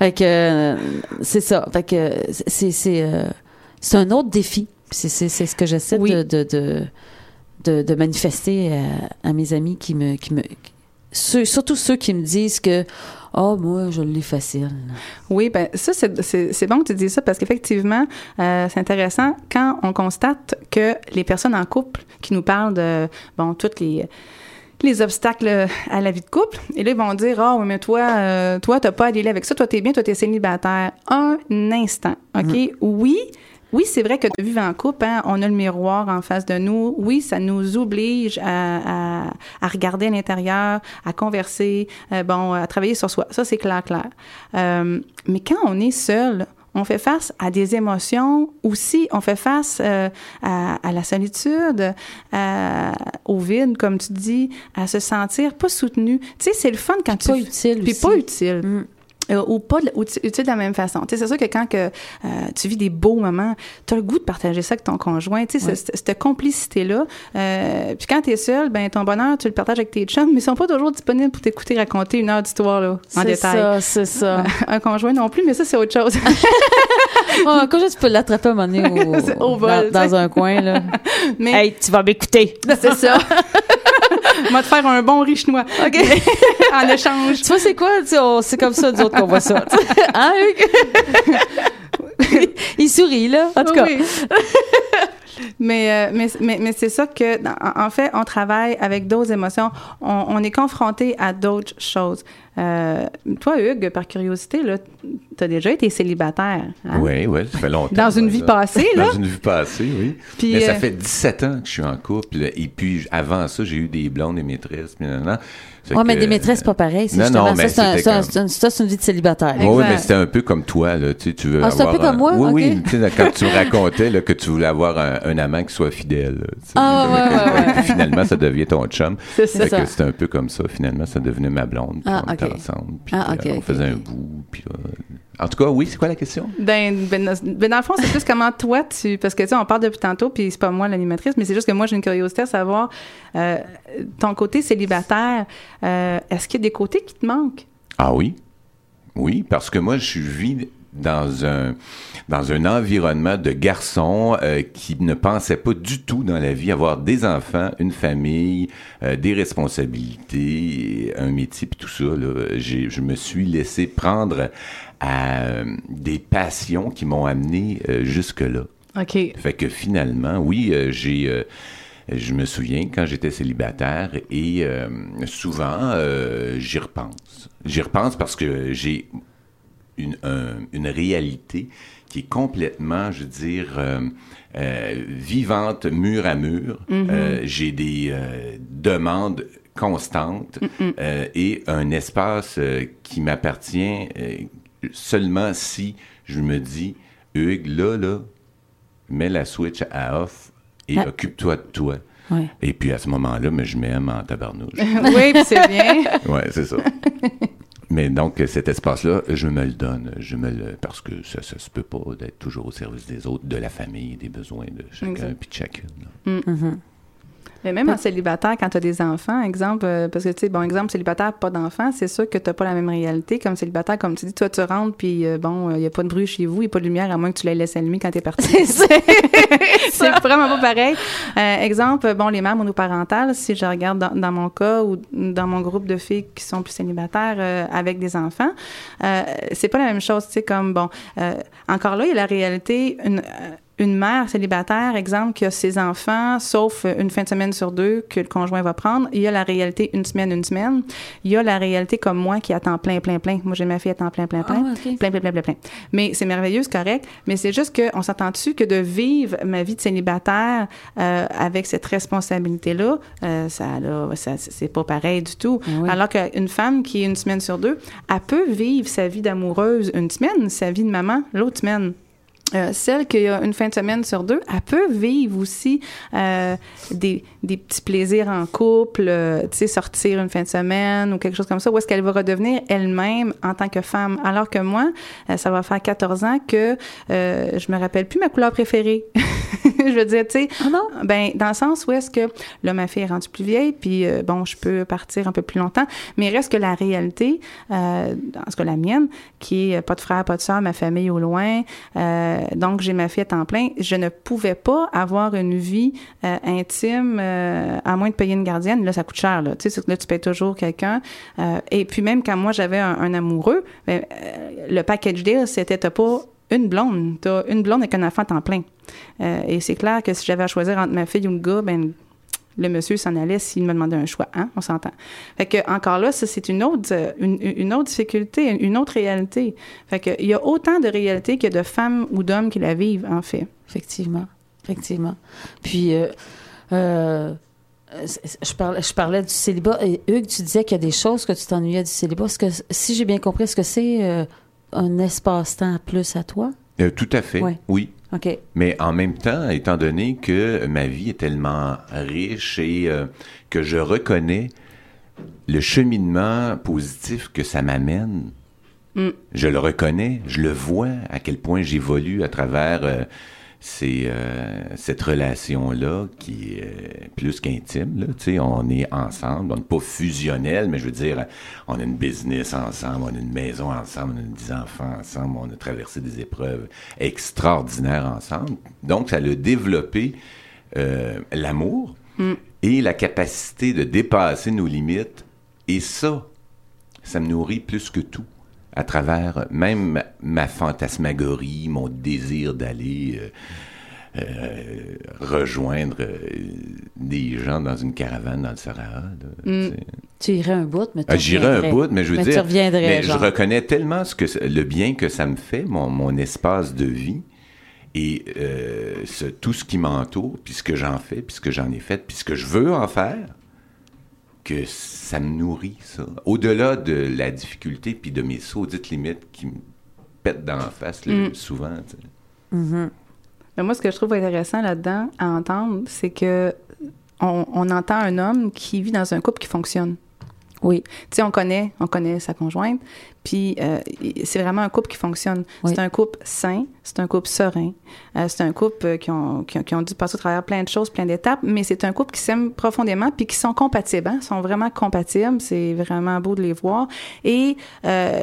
Fait que, euh, c'est ça. Fait que, c'est, c'est, euh, c'est un autre défi. C'est, ce que j'essaie Oui. de, de, de, de, manifester à, à mes amis qui me, qui me, ceux- surtout ceux qui me disent que, oh, moi, je l'ai facile. Oui, ben ça, c'est- c'est c'est bon que tu dis ça parce qu'effectivement, euh, c'est intéressant quand on constate que les personnes en couple qui nous parlent de, bon, toutes les les obstacles à la vie de couple. Et là, ils vont dire, ah, oui, mais toi, euh, toi, t'as pas à dealer avec ça. Toi, t'es bien, toi, t'es célibataire. Un instant, OK? Oui, oui, c'est vrai que de vivre en couple, hein, on a le miroir en face de nous. Oui, ça nous oblige à, à, à regarder à l'intérieur, à converser, euh, bon, à travailler sur soi. Ça, c'est clair, clair. Euh, mais quand on est seul, on fait face à des émotions aussi, on fait face euh, à, à la solitude, à- au vide, comme tu dis, à se sentir pas soutenu. Tu sais, c'est le fun quand tu... Pas utile Puis aussi. pas utile. Mm. Euh, ou pas de- ou tu- de la même façon. Tu sais, c'est sûr que quand que, euh, tu vis des beaux moments, tu as le goût de partager ça avec ton conjoint. Tu sais, Ouais. cette, complicité-là. Euh, puis quand tu es seul, ben ton bonheur, tu le partages avec tes chums, mais ils sont pas toujours disponibles pour t'écouter raconter une heure d'histoire là, en C'est détail. ça, c'est ça. Un conjoint non plus, mais ça, c'est autre chose. Oh, quand je tu peux l'attraper à un moment donné au, C'est vol, dans un coin, là. mais hey, tu vas m'écouter. c'est ça. On va te faire un bon riz chinois. OK. en échange. Tu vois, c'est quoi? C'est comme ça, nous autres, qu'on voit ça. hein, Hugues? Il sourit, là. En tout cas. Oui. Mais, euh, mais, mais, mais c'est ça que, en fait, on travaille avec d'autres émotions. On, on est confronté à d'autres choses. Euh, toi, Hugues, par curiosité, tu as déjà été célibataire. hein? Oui, oui, ça fait longtemps. Dans une ouais, vie passée, là? Dans une vie passée, oui. Puis, Mais ça euh, fait 17 ans que je suis en couple. Et puis, avant ça, j'ai eu des blondes et maîtresses. Puis, Ouais, mais des maîtresses, pas pareil. C'est Non, non, mais ça, c'est un- comme- une vie de célibataire. Oui, mais c'était un peu comme toi, là. Tu, sais, tu veux Ah, c'est un peu comme moi? Oui, oui. Quand tu me racontais là, que tu voulais avoir un, un amant qui soit fidèle. là, tu sais. Ah, ouais, ouais, ouais. finalement, ça devient ton chum. C'est ça. C'était un peu comme ça. Finalement, ça devenait ma blonde. Puis Ah, on était ensemble. Puis Ah, euh, ok, on faisait un bout. Puis, euh, en tout cas, oui, c'est quoi la question? Ben, ben, dans- ben, dans le fond, c'est plus comment toi, tu. Parce que, tu sais, on parle depuis tantôt, puis c'est pas moi l'animatrice, mais c'est juste que moi, j'ai une curiosité à savoir, euh, ton côté célibataire, euh, est-ce qu'il y a des côtés qui te manquent? Ah oui? Oui, parce que moi, je suis vis dans un, dans un environnement de garçons euh, qui ne pensaient pas du tout dans la vie avoir des enfants, une famille, euh, des responsabilités, un métier, puis tout ça. Là, je me suis laissé prendre à euh, des passions qui m'ont amené euh, jusque-là. OK. Fait que finalement, oui, euh, j'ai. je me souviens quand j'étais célibataire et euh, souvent euh, j'y repense. J'y repense parce que j'ai une, un- une réalité qui est complètement, je veux dire, euh, vivante, mur à mur. Euh, j'ai des demandes constante euh, et un espace qui m'appartient seulement si je me dis, Hugues, là, là, mets la switch à off et Ah. occupe-toi de toi. Ouais. Et puis à ce moment-là, mais je m'aime en tabarnouche. oui, puis c'est bien. ouais, c'est ça. Mais donc, cet espace-là, je me le donne. Je me le, parce que ça, ça se peut pas d'être toujours au service des autres, de la famille, des besoins de chacun puis de chacune. là. Mais même en célibataire, quand tu as des enfants, exemple, euh, parce que, tu sais, bon, exemple, célibataire, pas d'enfants, c'est sûr que tu pas la même réalité. Comme célibataire, comme tu dis, toi, tu rentres, puis euh, bon, il n'y a pas de bruit chez vous, il n'y a pas de lumière, à moins que tu la laisses allumée quand tu es parti. c'est vraiment pas pareil. Euh, exemple, bon, les mères monoparentales, si je regarde dans, dans mon cas ou dans mon groupe de filles qui sont plus célibataires euh, avec des enfants, euh, c'est pas la même chose, tu sais, comme, bon, euh, encore là, il y a la réalité, une, euh, une mère célibataire, exemple, qui a ses enfants, sauf une fin de semaine sur deux que le conjoint va prendre. Il y a la réalité une semaine, une semaine. Il y a la réalité comme moi qui attend plein, plein, plein. Moi, j'ai ma fille à temps plein, plein, plein. Ah. Plein, plein, plein, plein, plein. Mais c'est merveilleux, c'est correct. Mais c'est juste qu'on s'entend dessus que de vivre ma vie de célibataire euh, avec cette responsabilité-là, euh, ça, là, ça, c'est pas pareil du tout. Ah oui. Alors qu'une femme qui est une semaine sur deux, elle peut vivre sa vie d'amoureuse une semaine, sa vie de maman l'autre semaine. Euh, celle qui a une fin de semaine sur deux, elle peut vivre aussi euh, des, des petits plaisirs en couple, euh, tu sais, sortir une fin de semaine ou quelque chose comme ça, où est-ce qu'elle va redevenir elle-même en tant que femme. Alors que moi, euh, ça va faire 14 ans que je me rappelle plus ma couleur préférée. je veux dire, tu sais, Ah non? ben, dans le sens où est-ce que là, ma fille est rendue plus vieille, puis euh, bon, je peux partir un peu plus longtemps, mais reste que la réalité, euh, en ce cas la mienne, qui est euh, pas de frère, pas de soeur, ma famille au loin, euh, donc j'ai ma fille à temps plein, je ne pouvais pas avoir une vie euh, intime euh, à moins de payer une gardienne. Là, ça coûte cher, là. Tu sais, c'est que là, tu payes toujours quelqu'un. Euh, et puis même quand moi, j'avais un, un amoureux, ben, le package deal, c'était pas une blonde, t'as une blonde avec un enfant à temps plein. Euh, et c'est clair que si j'avais à choisir entre ma fille ou le gars, ben le monsieur s'en allait s'il me demandait un choix, hein, on s'entend. Fait que encore là, ça c'est une autre euh, une, autre difficulté, une autre réalité. Fait que il y a autant de réalités que de femmes ou d'hommes qui la vivent en fait. Effectivement. Effectivement. Puis, euh, je, parlais, je parlais du célibat. Et Hugues, tu disais qu'il y a des choses que tu t'ennuyais du célibat. Si j'ai bien compris, est-ce que c'est un espace-temps plus à toi? Euh, tout à fait, Ouais. oui. Mais en même temps, étant donné que ma vie est tellement riche et euh, que je reconnais le cheminement positif que ça m'amène, Mm. je le reconnais, je le vois à quel point j'évolue à travers euh, ces, euh, cette relation-là qui est euh, plus qu'intime. Là. On est ensemble, on n'est pas fusionnel, mais je veux dire, on a une business ensemble, on a une maison ensemble, on a dix enfants ensemble, on a traversé des épreuves extraordinaires ensemble. Donc, ça a développé euh, l'amour et la capacité de dépasser nos limites. Et ça, ça me nourrit plus que tout à travers même ma, ma fantasmagorie, mon désir d'aller euh, euh, rejoindre euh, des gens dans une caravane dans le Sahara. là, tu irais un bout, mais tu Ah, J'irais un reviendrais. bout, mais je veux Mais tu dire, reviendrais, mais je reconnais tellement ce que le bien que ça me fait, mon, mon espace de vie, et euh, ce- tout ce qui m'entoure, puis ce que j'en fais, puis ce que j'en ai fait, puis ce que je veux en faire, que ça me nourrit, ça. Au-delà de la difficulté, puis de mes saudites limites qui me pètent dans la face là, souvent. tu sais. Mais moi, ce que je trouve intéressant là-dedans à entendre, c'est que on, on entend un homme qui vit dans un couple qui fonctionne. Oui. Tu sais, on connaît, on connaît sa conjointe, puis euh, c'est vraiment un couple qui fonctionne. Oui. C'est un couple sain, c'est un couple serein, euh, c'est un couple euh, qui ont, qui, ont, qui ont dû passer au travers plein de choses, plein d'étapes, mais c'est un couple qui s'aime profondément, puis qui sont compatibles, hein, sont vraiment compatibles. C'est vraiment beau de les voir. Et euh,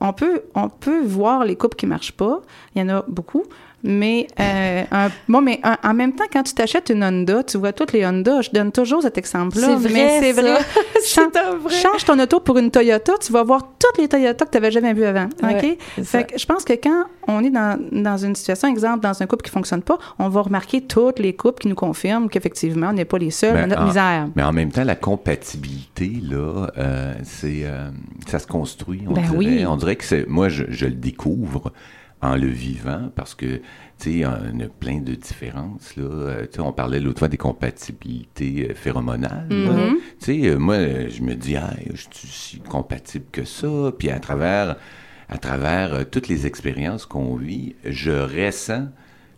on peut, on peut voir les couples qui marchent pas. Il y en a beaucoup. Mais, euh, un- bon, mais un- en même temps, quand tu t'achètes une Honda, tu vois toutes les Honda. Je donne toujours cet exemple-là. C'est vrai, mais c'est vrai. C'est Chan- un vrai. Change ton auto pour une Toyota, tu vas voir toutes les Toyota que tu n'avais jamais vues avant. Ouais, OK? Fait que je pense que quand on est dans, dans une situation, exemple, dans un couple qui fonctionne pas, on va remarquer toutes les couples qui nous confirment qu'effectivement, on n'est pas les seuls Ben, dans notre en- misère. Mais en même temps, la compatibilité, là, euh, c'est, euh, ça se construit. On Ben dirait, oui. On dirait que c'est, moi, je, je le découvre en le vivant parce que, tu sais, on a plein de différences, là. Euh, tu sais, on parlait l'autre fois des compatibilités euh, phéromonales. Mhm. Tu sais, euh, moi, je me dis, ah, je suis si compatible que ça? Puis à travers, à travers toutes les expériences qu'on vit, je ressens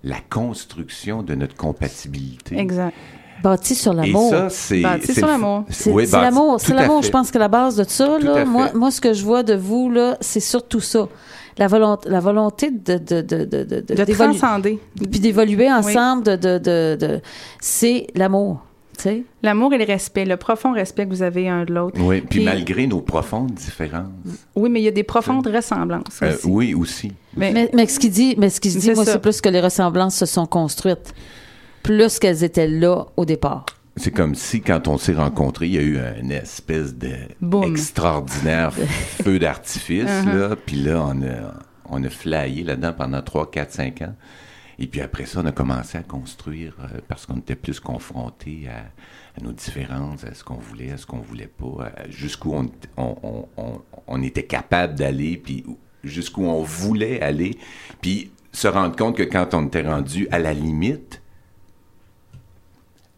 la construction de notre compatibilité. Exact. Bâti sur l'amour. ça, c'est... Bâti sur l'amour. C'est oui, l'amour, c'est l'amour. Je pense que la base de ça, Tout là, moi, moi, ce que je vois de vous, là, c'est surtout ça. La volonté, la volonté de, de, de, de, de, De transcender. puis d'évoluer ensemble, de, de, de, de- c'est l'amour. L'amour et le respect, le profond respect que vous avez un de l'autre. Oui, puis Puis- malgré nos profondes différences. Oui, mais il y a des profondes ressemblances Euh, aussi. oui, aussi. Mais, Mais, mais ce qu'il dit, mais ce qu'il dit, moi, c'est plus que les ressemblances se sont construites, plus qu'elles étaient là au départ. C'est comme si, quand on s'est rencontrés, il y a eu une espèce de Boum. extraordinaire feu d'artifice, Uh-huh. là. Puis là, on a, on a flyé là-dedans pendant 3, 4, 5 ans. Et puis après ça, on a commencé à construire euh, parce qu'on était plus confrontés à, à nos différences, à ce qu'on voulait, à ce qu'on voulait pas, à jusqu'où on, on, on, on- on était capable d'aller, puis jusqu'où on voulait aller. Puis se rendre compte que quand on était rendu à la limite,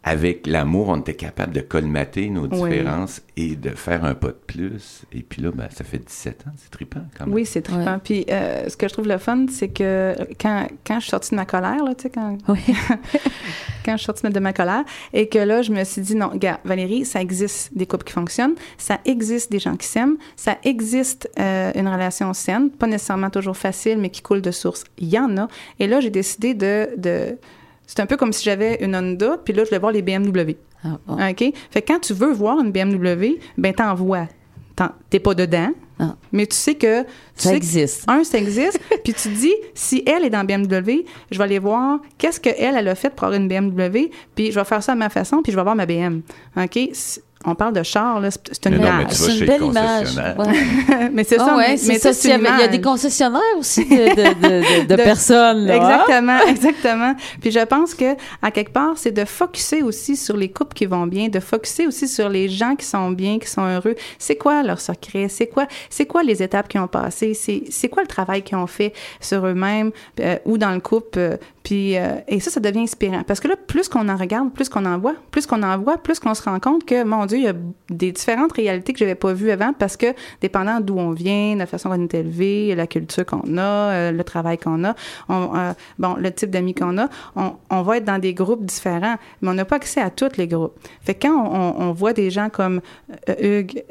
avec l'amour, on était capable de colmater nos Oui. différences et de faire un pas de plus. Et puis là, ben, ça fait 17 ans, c'est trippant quand même. oui, c'est trippant. Puis euh, ce que je trouve le fun, c'est que quand, quand je suis sortie de ma colère, là, tu sais, quand, Oui. quand je suis sortie de ma colère, et que là, je me suis dit, non, gars, Valérie, ça existe des couples qui fonctionnent, ça existe des gens qui s'aiment, ça existe euh, une relation saine, pas nécessairement toujours facile, mais qui coule de source. Il y en a. Et là, j'ai décidé de... de c'est un peu comme si j'avais une Honda, puis là, je voulais voir les BMW. Ah, bon. OK? Fait que quand tu veux voir une BMW, ben t'en vois. T'es pas dedans, Ah. mais tu sais que... Tu Ça sais que- existe. un, ça existe. puis tu te dis, si elle est dans BMW, je vais aller voir qu'est-ce qu'elle, elle a fait pour avoir une BMW, puis je vais faire ça à ma façon, puis je vais voir ma BM. OK? On parle de char, là, c'est une Mais image. C'est une le belle image. Ouais. mais c'est Ah ça, ouais, mais, c'est mais ça. Il y a des concessionnaires aussi de, de, de, de- de De- personnes. Là. Exactement, exactement. Puis je pense que à quelque part, c'est de focuser aussi sur les couples qui vont bien, de focuser aussi sur les gens qui sont bien, qui sont heureux. C'est quoi leur secret? C'est quoi C'est quoi les étapes qu'ils ont passées C'est c'est quoi le travail qu'ils ont fait sur eux-mêmes euh, ou dans le couple euh, puis euh, et ça, ça devient inspirant. Parce que là, plus qu'on en regarde, plus qu'on en voit, plus qu'on en voit, plus qu'on se rend compte que mon Dieu, il y a des différentes réalités que j'avais pas vues avant parce que dépendant d'où on vient, la façon dont on est élevé, la culture qu'on a, euh, le travail qu'on a, euh, bon, le type d'amis qu'on a, on, va être dans des groupes différents, mais on n'a pas accès à tous les groupes. Fait que quand on, voit des gens comme euh, Hugues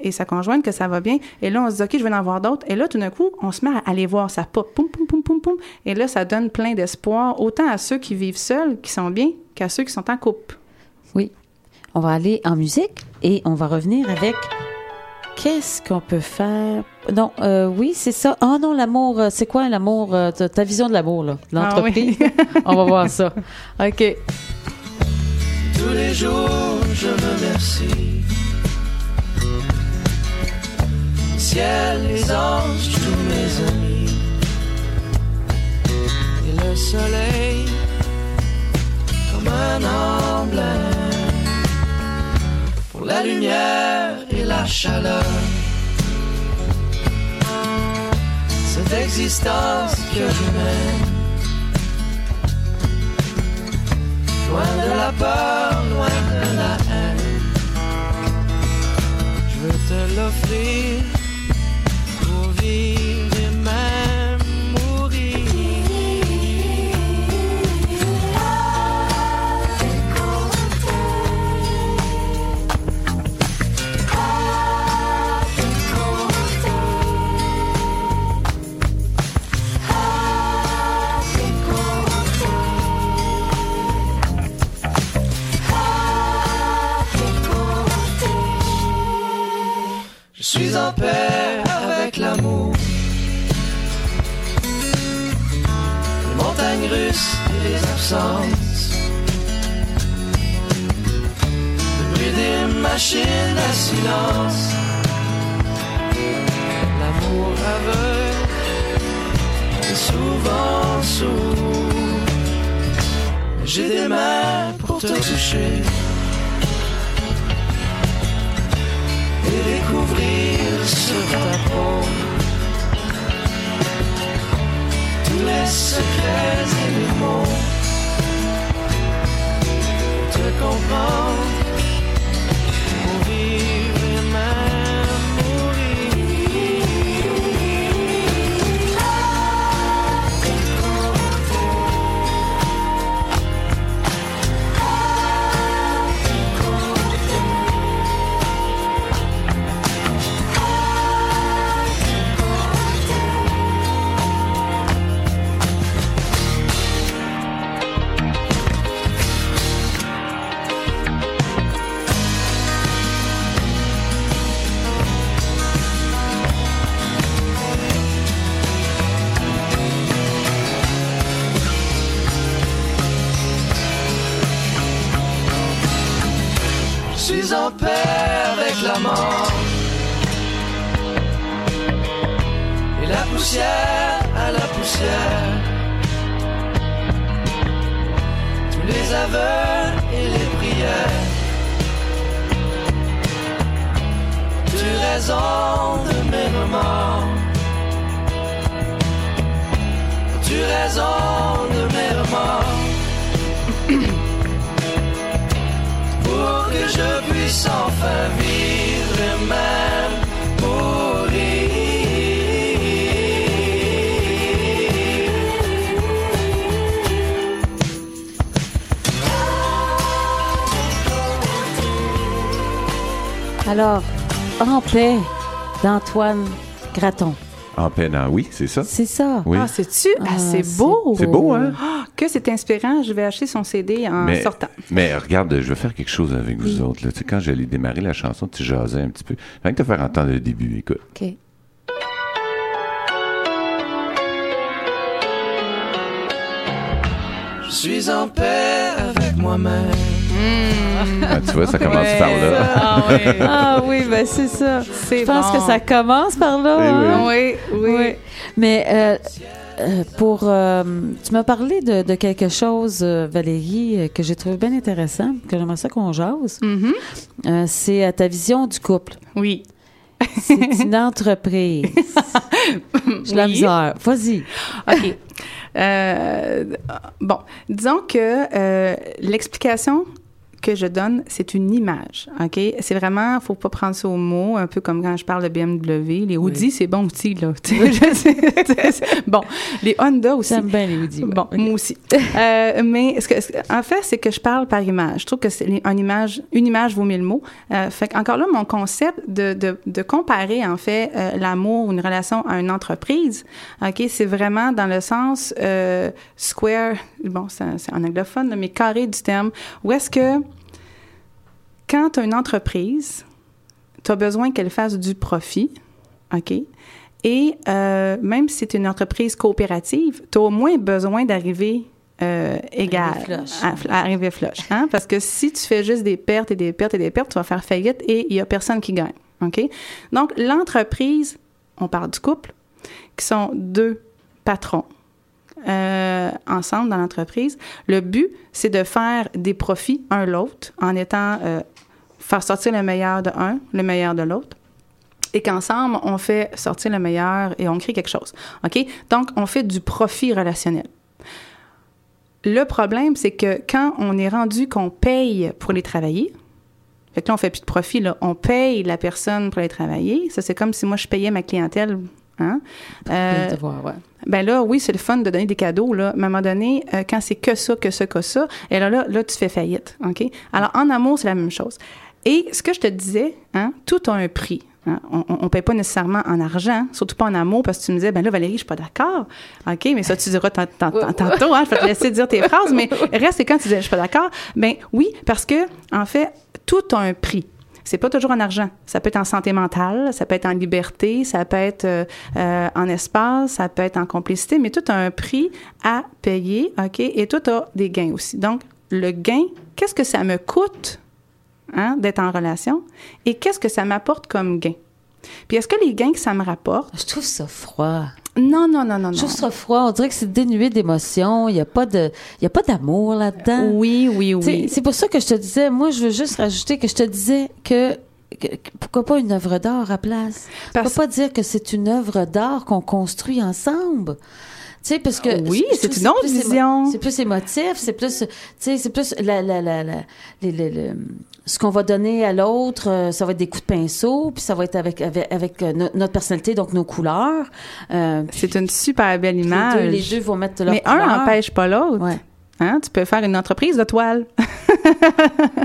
et sa conjointe que ça va bien, et là on se dit ok, je vais en voir d'autres, et là tout d'un coup on se met à aller voir ça pop, poum poum poum poum poum, et là ça donne plein autant à ceux qui vivent seuls, qui sont bien, qu'à ceux qui sont en couple. Oui. On va aller en musique et on va revenir avec qu'est-ce qu'on peut faire? Non, euh, oui, c'est ça. Ah non, l'amour, euh, c'est quoi l'amour, euh, ta, ta vision de l'amour, là, de Ah l'entreprise? on va voir ça. OK. Tous les jours, je remercie. Ciel, les anges, tous mes amis. Le soleil, comme un emblème. Pour la lumière et la chaleur. Cette existence que je mène. Loin de la peur, loin de la haine. Je veux te l'offrir pour vivre suis en paix avec l'amour. Les montagnes russes et les absences. Le bruit des machines à silence. L'amour aveugle est souvent sourd. J'ai des mains pour te toucher. Découvrir sur ta peau mes secrets et mes mots. Te comprendre, Alors, En paix d'Antoine Graton. En peine, ah oui, c'est ça. C'est ça. Oui. Ah, c'est-tu? Ah, assez c'est beau? C'est beau, hein? Ah, que c'est inspirant. Je vais acheter son CD en mais, sortant. mais regarde, je vais faire quelque chose avec vous Oui. autres. Là. Tu sais, quand j'allais démarrer la chanson, tu jasais un petit peu. Rien que te faire entendre le début, écoute. OK. Je suis en paix avec moi-même. Ah, tu vois, ça commence Ouais, par là. ça, Ah, oui. Ah oui, ben c'est ça. Je pense bon. que ça commence par là. Eh oui. hein? Oui, oui. Oui. Mais euh, euh, pour. euh, tu m'as parlé de, de quelque chose, euh, Valérie, que j'ai trouvé bien intéressant, que j'aimerais ça qu'on jase. Mhm. Euh, c'est à ta vision du couple. Oui. C'est une entreprise. J'ai la Oui. misère. Vas-y. OK. Euh, bon, disons que euh, l'explication que je donne, c'est une image, OK? C'est vraiment, faut pas prendre ça au mot, un peu comme quand je parle de BMW. Les Audi, c'est bon aussi, là. Bon, les Honda aussi. J'aime bien les ouais. Bon, moi aussi. Euh, mais ce que, ce en fait, c'est que je parle par image. Je trouve que c'est une image, une image vaut mille mots. Euh, fait encore là, mon concept de, de, de comparer en fait euh, l'amour ou une relation à une entreprise, ok, c'est vraiment dans le sens euh, square. Bon, c'est en anglophone, mais carré du terme. Où est-ce que quand tu as une entreprise, tu as besoin qu'elle fasse du profit, OK? Et euh, même si c'est une entreprise coopérative, tu as au moins besoin d'arriver euh, égal, à arriver flush. Hein? Parce que si tu fais juste des pertes et des pertes et des pertes, tu vas faire faillite et il n'y a personne qui gagne. OK? Donc, l'entreprise, on parle du couple, qui sont deux patrons euh, ensemble dans l'entreprise. Le but, c'est de faire des profits un l'autre en étant euh, faire sortir le meilleur de un, le meilleur de l'autre. Et qu'ensemble, on fait sortir le meilleur et on crée quelque chose. Donc, on fait du profit relationnel. Le problème, c'est que quand on est rendu qu'on paye pour les travailler, fait que là, on fait plus de profit, on paye la personne pour les travailler. Ça, c'est comme si moi, je payais ma clientèle. Hein? Euh, de voir, ouais. ben là, oui, c'est le fun de donner des cadeaux, là. Mais à un moment donné, euh, quand c'est que ça, que ça, que ça, et là, là, là, tu fais faillite, OK? Alors, en amour, c'est la même chose. Et ce que je te disais, hein, tout a un prix. hein? On ne paye pas nécessairement en argent, surtout pas en amour, parce que tu me disais, ben là, Valérie, je suis pas d'accord. OK, mais ça, tu diras tant- tant- tant- tantôt, hein, je vais te laisser dire tes phrases, mais reste quand tu disais, je suis pas d'accord, ben oui, parce que, en fait, tout a un prix. C'est pas toujours en argent. Ça peut être en santé mentale, ça peut être en liberté, ça peut être euh, euh, en espace, ça peut être en complicité, mais tout a un prix à payer, OK? Et tout a des gains aussi. Donc, le gain, qu'est-ce que ça me coûte hein, d'être en relation et qu'est-ce que ça m'apporte comme gain? Puis est-ce que les gains que ça me rapporte... Je trouve ça froid. Non, non, non, non, Je non. froid. On dirait que c'est dénué d'émotion. Il n'y a pas de, il y a pas d'amour là-dedans. Oui, oui, sais, oui. C'est pour ça que je te disais, moi, je veux juste rajouter que je te disais que- pourquoi pas une œuvre d'art à place? Parce- Pourquoi pas dire que c'est une œuvre d'art qu'on construit ensemble? Tu sais, parce que. Oui, je c'est une autre vision. C'est plus émotif, c'est plus, tu sais, c'est plus la, la, la, la- les- les- le- ce qu'on va donner à l'autre, euh, ça va être des coups de pinceau, puis ça va être avec, avec, avec, euh, no- notre personnalité, donc nos couleurs. Euh, C'est une super belle les image. deux, les deux vont mettre leur Mais un n'empêche pas l'autre. Ouais. Hein? Tu peux faire une entreprise de toile.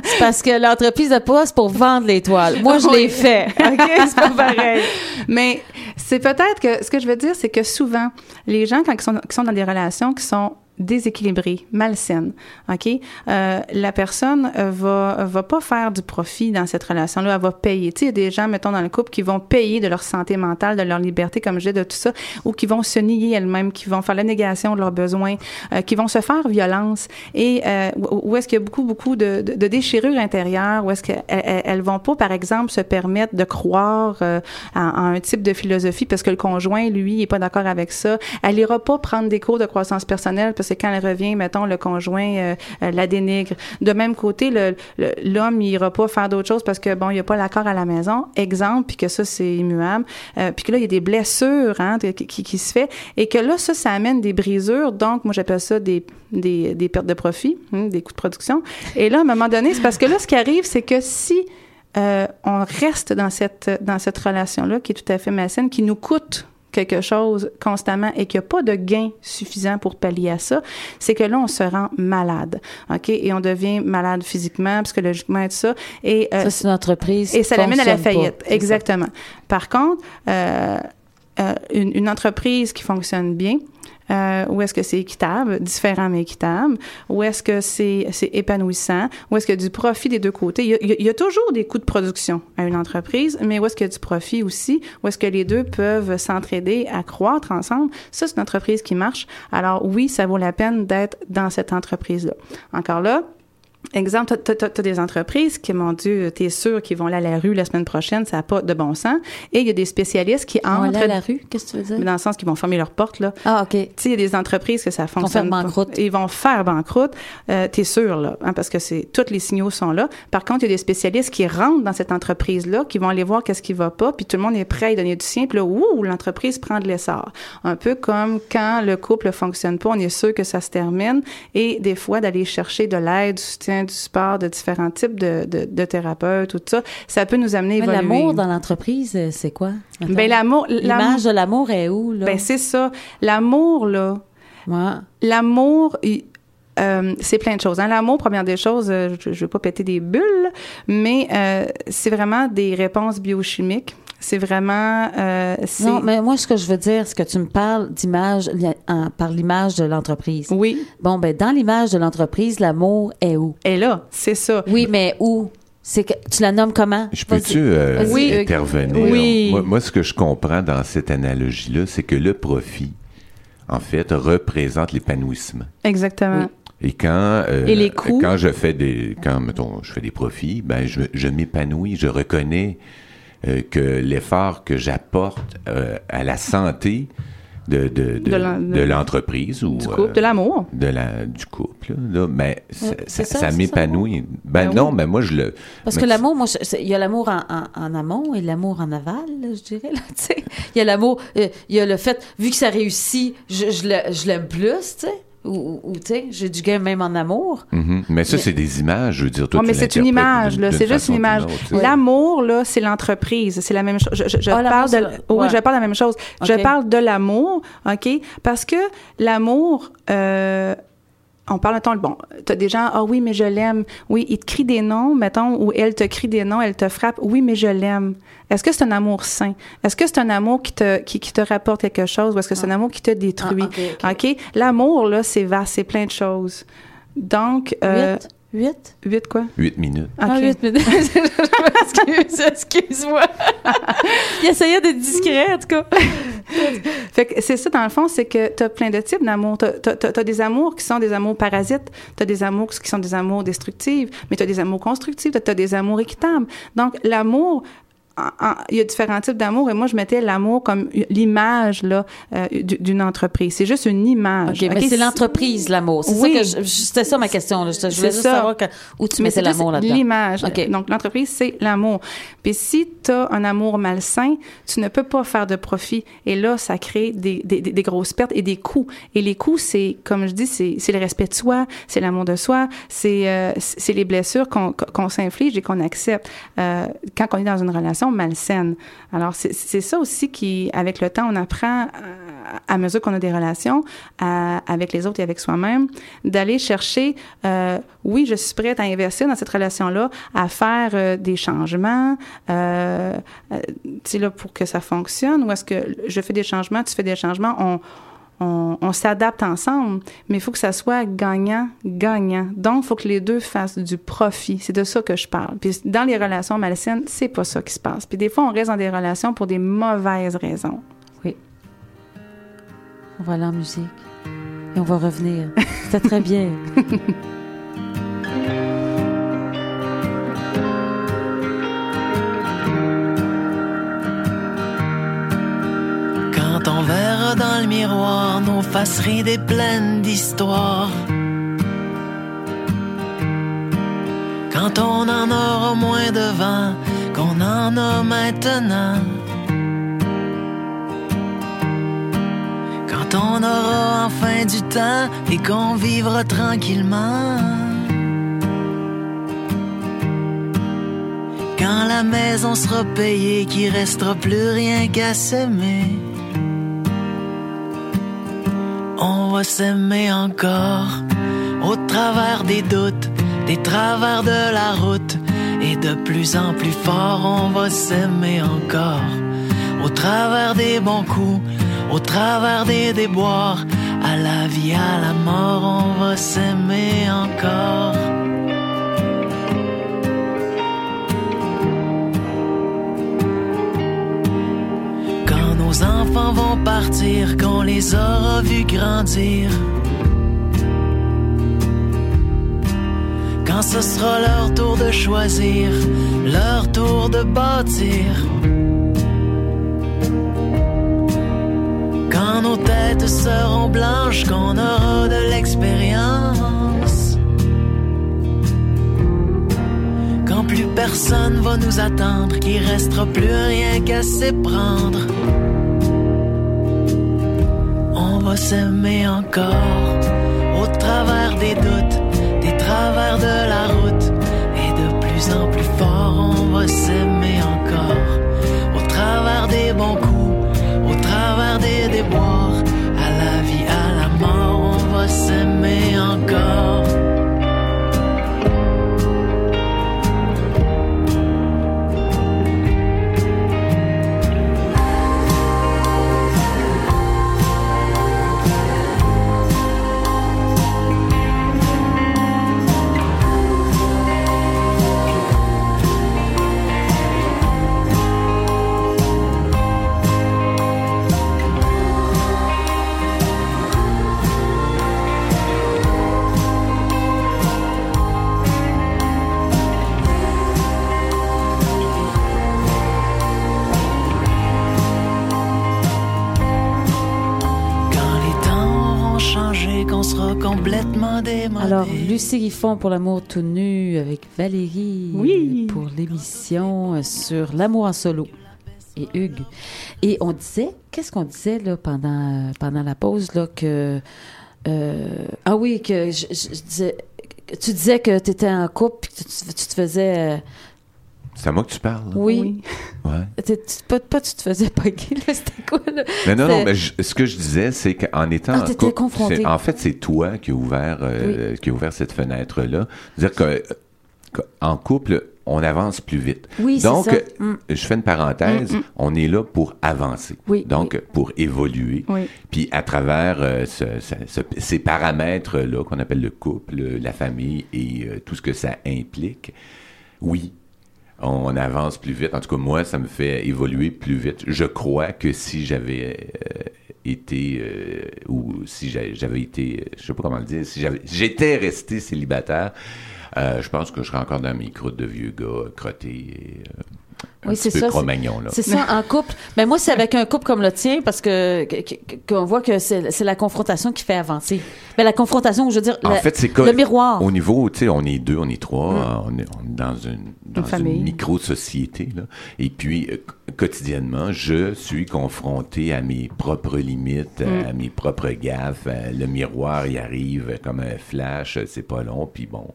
C'est parce que l'entreprise de c'est pour vendre les toiles. Moi, je l'ai fait. OK? C'est pas pareil. Mais c'est peut-être que ce que je veux dire, c'est que souvent, les gens, quand ils sont, qui sont dans des relations qui sont déséquilibrées, malsaines, OK? Euh, la personne euh, va, va pas faire du profit dans cette relation-là, elle va payer. Tu sais, il y a des gens, mettons, dans le couple qui vont payer de leur santé mentale, de leur liberté, comme je dis, de tout ça, ou qui vont se nier elles-mêmes, qui vont faire la négation de leurs besoins, euh, qui vont se faire violence. Et euh, où est-ce qu'il y a beaucoup, beaucoup de, de, déchirures intérieures, où est-ce qu'elles elles, vont pas, par exemple, se permettre de croire euh, à, à un type de philosophie parce que le conjoint, lui, est pas d'accord avec ça. Elle ira pas prendre des cours de croissance personnelle que quand elle revient, mettons, le conjoint euh, euh, la dénigre. De même côté, le- le- l'homme, il pas faire d'autres choses parce que, bon, il n'y a pas l'accord à la maison. Exemple, puis que ça, c'est immuable. Euh, puis que là, il y a des blessures hein, qui, se fait. Et que là, ça, ça amène des brisures. Donc, moi, j'appelle ça des, pertes de profit, hein, des coûts de production. Et là, à un moment donné, c'est parce que là, ce qui arrive, c'est que si on reste dans cette, dans cette relation-là qui est tout à fait malsaine, qui nous coûte quelque chose constamment et qu'il n'y a pas de gain suffisant pour pallier à ça, c'est que là, on se rend malade, OK? Et on devient malade physiquement, psychologiquement et tout ça. Et, euh, Ça, c'est une entreprise. et ça l'amène à la pas. faillite. Ça. Exactement. Par contre, euh, euh, une, une entreprise qui fonctionne bien, euh, où est-ce que c'est équitable, différent mais équitable, où est-ce que c'est c'est épanouissant, où est-ce qu'il y a du profit des deux côtés? Il y a- il y a toujours des coûts de production à une entreprise, mais où est-ce qu'il y a du profit aussi, où est-ce que les deux peuvent s'entraider à croître ensemble? Ça, c'est une entreprise qui marche. Alors oui, ça vaut la peine d'être dans cette entreprise-là. Encore là, Exemple, tu as, des entreprises qui, mon Dieu, tu es sûr qu'ils vont aller à la rue la semaine prochaine, ça n'a pas de bon sens. Et il y a des spécialistes qui va aller entrent à la rue, qu'est-ce que tu veux dire? dans le sens qu'ils vont fermer leurs portes, là. Ah, OK. Tu sais, il y a des entreprises que ça fonctionne faire pas. banqueroute. Ils vont faire banqueroute. Euh, T'es sûr, là, hein, parce que c'est tous les signaux sont là. Par contre, il y a des spécialistes qui rentrent dans cette entreprise-là, qui vont aller voir qu'est-ce qui va pas, puis tout le monde est prêt à y donner du sien, puis là, ouh, l'entreprise prend de l'essor. Un peu comme quand le couple fonctionne pas, on est sûr que ça se termine, et des fois, d'aller chercher de l'aide, du soutien, du support, de différents types de, de, de thérapeutes, tout ça, ça peut nous amener à Mais évoluer. l'amour dans l'entreprise, euh, c'est quoi? Attends. Ben, l'amour, l'amour, L'image de l'amour est où, là? ben, c'est ça. L'amour, là, Ouais. L'amour, il- euh, c'est plein de choses. Hein. L'amour, première des choses, euh, je ne veux pas péter des bulles, mais euh, c'est vraiment des réponses biochimiques. C'est vraiment... euh, Non, mais moi, ce que je veux dire, c'est que tu me parles d'image par l'image de l'entreprise. Oui, Bon, ben, dans l'image de l'entreprise, l'amour est où? et là, c'est ça. Oui, mais où? C'est que tu la nommes comment? Je peux-tu euh, Oui. Intervenir? Oui. Moi, moi, ce que je comprends dans cette analogie-là, c'est que le profit, en fait, représente l'épanouissement. Exactement. Et quand euh, Et les coûts? quand je fais des quand mettons je fais des profits, ben je, je m'épanouis, je reconnais euh, que l'effort que j'apporte euh, à la santé de de, de, De l'en- de- de l'entreprise ou Du couple, euh, de l'amour. de la du couple là, ben ça, m'épanouit. Ben, Ben non, oui. mais moi je le Parce que l'amour, moi, il y a l'amour en, en- en amont et l'amour en aval, là, je dirais. Là, tu sais. il y a l'amour, euh, il y a le fait, vu que ça réussit, je, je le- je l'aime plus, tu sais. Ou, tu sais, j'ai du gain même en amour. Mhm. Mais ça, c'est des images, je veux dire. Toi, Ouais, mais c'est une image, là. C'est juste une image. L'amour, là, c'est l'entreprise. C'est la même chose. Je, je- je Ah, parle de, oui, je parle de la même chose. Je parle de l'amour, OK? Parce que l'amour, euh, on parle, mettons, bon, t'as des gens, ah oui, mais je l'aime. Oui, ils te crient des noms, mettons, ou elle te crie des noms, elle te frappe. Oui, mais je l'aime. Est-ce que c'est un amour sain? Est-ce que c'est un amour qui te, qui, qui te rapporte quelque chose ou est-ce que c'est un amour qui te détruit? Ah, ok, OK? L'amour, là, c'est vaste, c'est plein de choses. Donc, euh, Huit? Huit? huit quoi? Huit minutes. Ah, OK. huit minutes. Excuse, excuse-moi. il essayait d'être discret, en tout cas. Fait que c'est ça, dans le fond, c'est que tu as plein de types d'amour. Tu as, des amours qui sont des amours parasites, tu as des amours qui sont des amours destructifs, mais tu as des amours constructifs, tu as des amours équitables. Donc, l'amour, il y a différents types d'amour et moi je mettais l'amour comme l'image là euh, d'une entreprise. C'est juste une image. OK, mais c'est l'entreprise, l'amour. C'est Oui. ça que je- c'était ça ma question. là. Je, je voulais juste ça. savoir que- où tu Mais mettais l'amour là-dedans. L'image. Donc, l'entreprise, c'est l'amour. Puis si tu as un amour malsain, tu ne peux pas faire de profit. Et là, ça crée des, des, des- grosses pertes et des coûts. Et les coûts, c'est, comme je dis, c'est, le respect de soi, c'est l'amour de soi, c'est, euh, c'est les blessures qu'on, qu'on s'inflige et qu'on accepte euh, quand on est dans une relation malsaine. Alors, c'est, ça aussi qui, avec le temps, on apprend à, mesure qu'on a des relations avec les autres et avec soi-même, d'aller chercher, euh, oui, je suis prête à investir dans cette relation-là, à faire euh, des changements, euh, euh, là, pour que ça fonctionne, ou est-ce que je fais des changements, tu fais des changements, on, on, on s'adapte ensemble, mais il faut que ça soit gagnant-gagnant. Donc, il faut que les deux fassent du profit. C'est de ça que je parle. Puis dans les relations malsaines, c'est pas ça qui se passe. Puis des fois, on reste dans des relations pour des mauvaises raisons. On va aller en musique. Et on va revenir. C'était très bien. miroir nos faces ridées pleines d'histoire. Quand on en aura moins devant qu'on en a maintenant. Quand on aura enfin du temps et qu'on vivra tranquillement. Quand la maison sera payée, qu'il restera plus rien qu'à s'aimer. Va s'aimer encore au travers des doutes, des travers de la route. Et de plus en plus fort, on va s'aimer encore au travers des bons coups, au travers des déboires. À la vie, à la mort, on va s'aimer encore. Enfants vont partir, qu'on les aura vus grandir. Quand ce sera leur tour de choisir, leur tour de bâtir. Quand nos têtes seront blanches, qu'on aura de l'expérience. Quand plus personne va nous attendre, qu'il restera plus rien qu'à s'éprendre. S'aimer encore au travers des doutes, des travers de la complètement démodé. Alors, Lucie Griffon pour l'amour tout nu avec Valérie Oui. pour l'émission sur l'amour en solo et Hugues. Et on disait, qu'est-ce qu'on disait là pendant, pendant la pause là que euh, ah oui que je, je- je disais que tu disais que tu étais en couple puis que tu, tu te faisais euh, C'est à moi que tu parles. là? oui, Ouais. Pas, pas tu te faisais pogner là c'était quoi là? Mais non, non, mais je- ce que je disais, c'est qu'en étant Ah, en couple, confronté. en fait, c'est toi qui a ouvert, euh, qui a ouvert cette fenêtre-là. C'est-à-dire que, que en couple, on avance plus vite. oui c'est Donc, ça Mm. je fais une parenthèse, on est là pour avancer. Oui, Donc, pour évoluer. Oui. Puis à travers euh, ce- ce- ce- ces paramètres-là qu'on appelle le couple, le- la famille et euh, tout ce que ça implique, oui, on avance plus vite. En tout cas, moi, ça me fait évoluer plus vite. Je crois que si j'avais euh, été, euh, ou si j'a- j'avais été, je sais pas comment le dire, si j'avais- j'étais resté célibataire, euh, je pense que je serais encore dans mes croûtes de vieux gars crottés. Un Oui, c'est peu ça. C'est ça, en couple. Mais moi, c'est avec un couple comme le tien, parce que qu'on voit que c'est c'est la confrontation qui fait avancer. Mais la confrontation, je veux dire, En la- fait, c'est comme le miroir. Au niveau, tu sais, on est deux, on est trois, euh, on, est, on est dans une, dans une, micro-société. Là. Et puis, euh, qu- quotidiennement, je suis confronté à mes propres limites, à mes propres gaffes. Euh, le miroir, il arrive comme un flash, c'est pas long. Puis bon,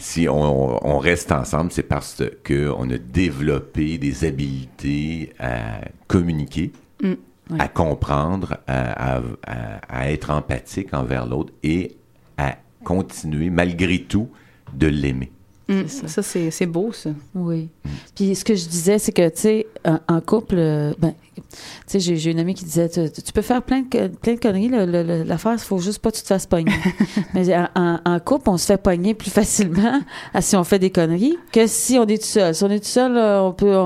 si on, on reste ensemble, c'est parce que on a développé des habiletés à communiquer, à comprendre, à, à- à- à être empathique envers l'autre et à continuer malgré tout de l'aimer. Mm, ça, c'est c'est beau, ça. Oui. Puis ce que je disais, c'est que, tu sais, en, en couple, euh, ben, tu sais, j'ai une amie qui disait, tu, tu peux faire plein de, plein de conneries, l'affaire, il faut juste pas que tu te fasses pogner. Mais en, couple, on se fait pogner plus facilement à si on fait des conneries que si on est tout seul. Si on est tout seul, on peut,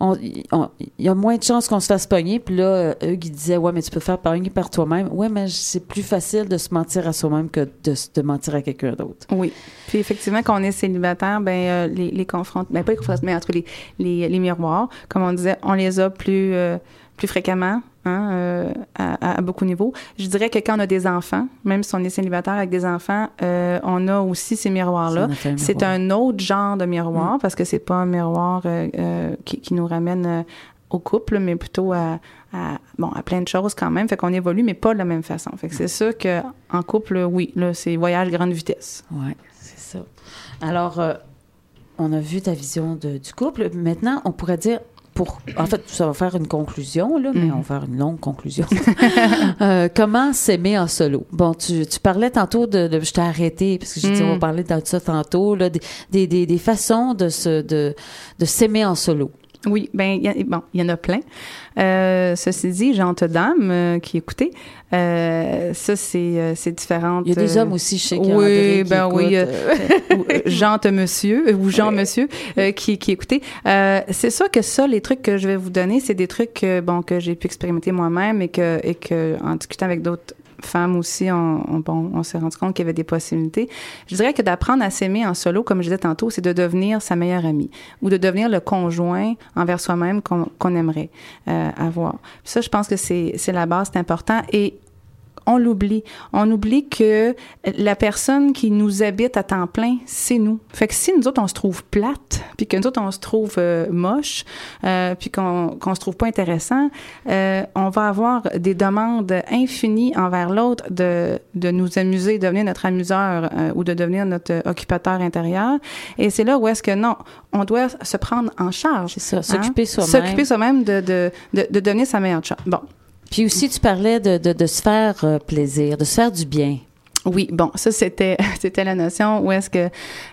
il y a moins de chances qu'on se fasse pogner. Puis là, eux qui disaient, ouais, mais tu peux faire pogner par toi-même. Ouais, mais c'est plus facile de se mentir à soi-même que de, de mentir à quelqu'un d'autre. Oui. Puis effectivement, quand on est célibataire, ben euh, les, les confrontations, ben pas les mais entre les, les, les miroirs, comme on disait, on les a plus euh, plus fréquemment, hein, euh, à, à beaucoup de niveaux. Je dirais que quand on a des enfants, même si on est célibataire avec des enfants, euh, on a aussi ces miroirs-là. C'est miroir. un autre genre de miroir parce que c'est pas un miroir euh, qui, qui nous ramène au couple, mais plutôt à, à- bon à plein de choses quand même. Fait qu'on évolue, mais pas de la même façon. Fait que c'est sûr que en couple, oui, là, c'est voyage grande vitesse. C'est ça. Alors, euh, on a vu ta vision de- du couple. Maintenant, on pourrait dire, pour, en fait, ça va faire une conclusion, là, mais Mhm. on va faire une longue conclusion. Euh, comment s'aimer en solo? Bon, tu, tu parlais tantôt de, de- je t'ai arrêté parce que j'ai dit Mhm. on va parler de ça tantôt, là, des, des, des, des façons de se, de, de s'aimer en solo. Oui, ben il y a- bon, il y en a plein. Euh, ceci dit, Gente Dame euh, qui écoutait, euh, ça c'est euh, c'est différent. Il y a des hommes aussi, je sais qu'il y a Oui, André qui ben oui, écoute, euh, ou, euh, Gente Monsieur ou Jean Monsieur euh, qui qui écoutait. C'est sûr que ça, les trucs que je vais vous donner, c'est des trucs que, bon que j'ai pu expérimenter moi-même et que et que en discutant avec d'autres femmes aussi, on, on- bon, on s'est rendu compte qu'il y avait des possibilités. Je dirais que d'apprendre à s'aimer en solo, comme je disais tantôt, c'est de devenir sa meilleure amie ou de devenir le conjoint envers soi-même qu'on qu'on aimerait euh, avoir. Puis ça, je pense que c'est c'est la base, c'est important. Et on l'oublie. On oublie que la personne qui nous habite à temps plein, c'est nous. Fait que si nous autres, on se trouve plate, puis que nous autres, on se trouve euh, moche, euh, puis qu'on qu'on se trouve pas intéressant, euh, on va avoir des demandes infinies envers l'autre de, de nous amuser, de devenir notre amuseur euh, ou de devenir notre occupateur intérieur. Et c'est là où est-ce que non, on doit se prendre en charge. C'est ça, hein? s'occuper soi-même. S'occuper soi-même de, de, de, de devenir sa meilleure charge. Bon. Puis aussi, tu parlais de, de, de se faire euh, plaisir, de se faire du bien. Oui, bon, ça c'était c'était la notion où est-ce que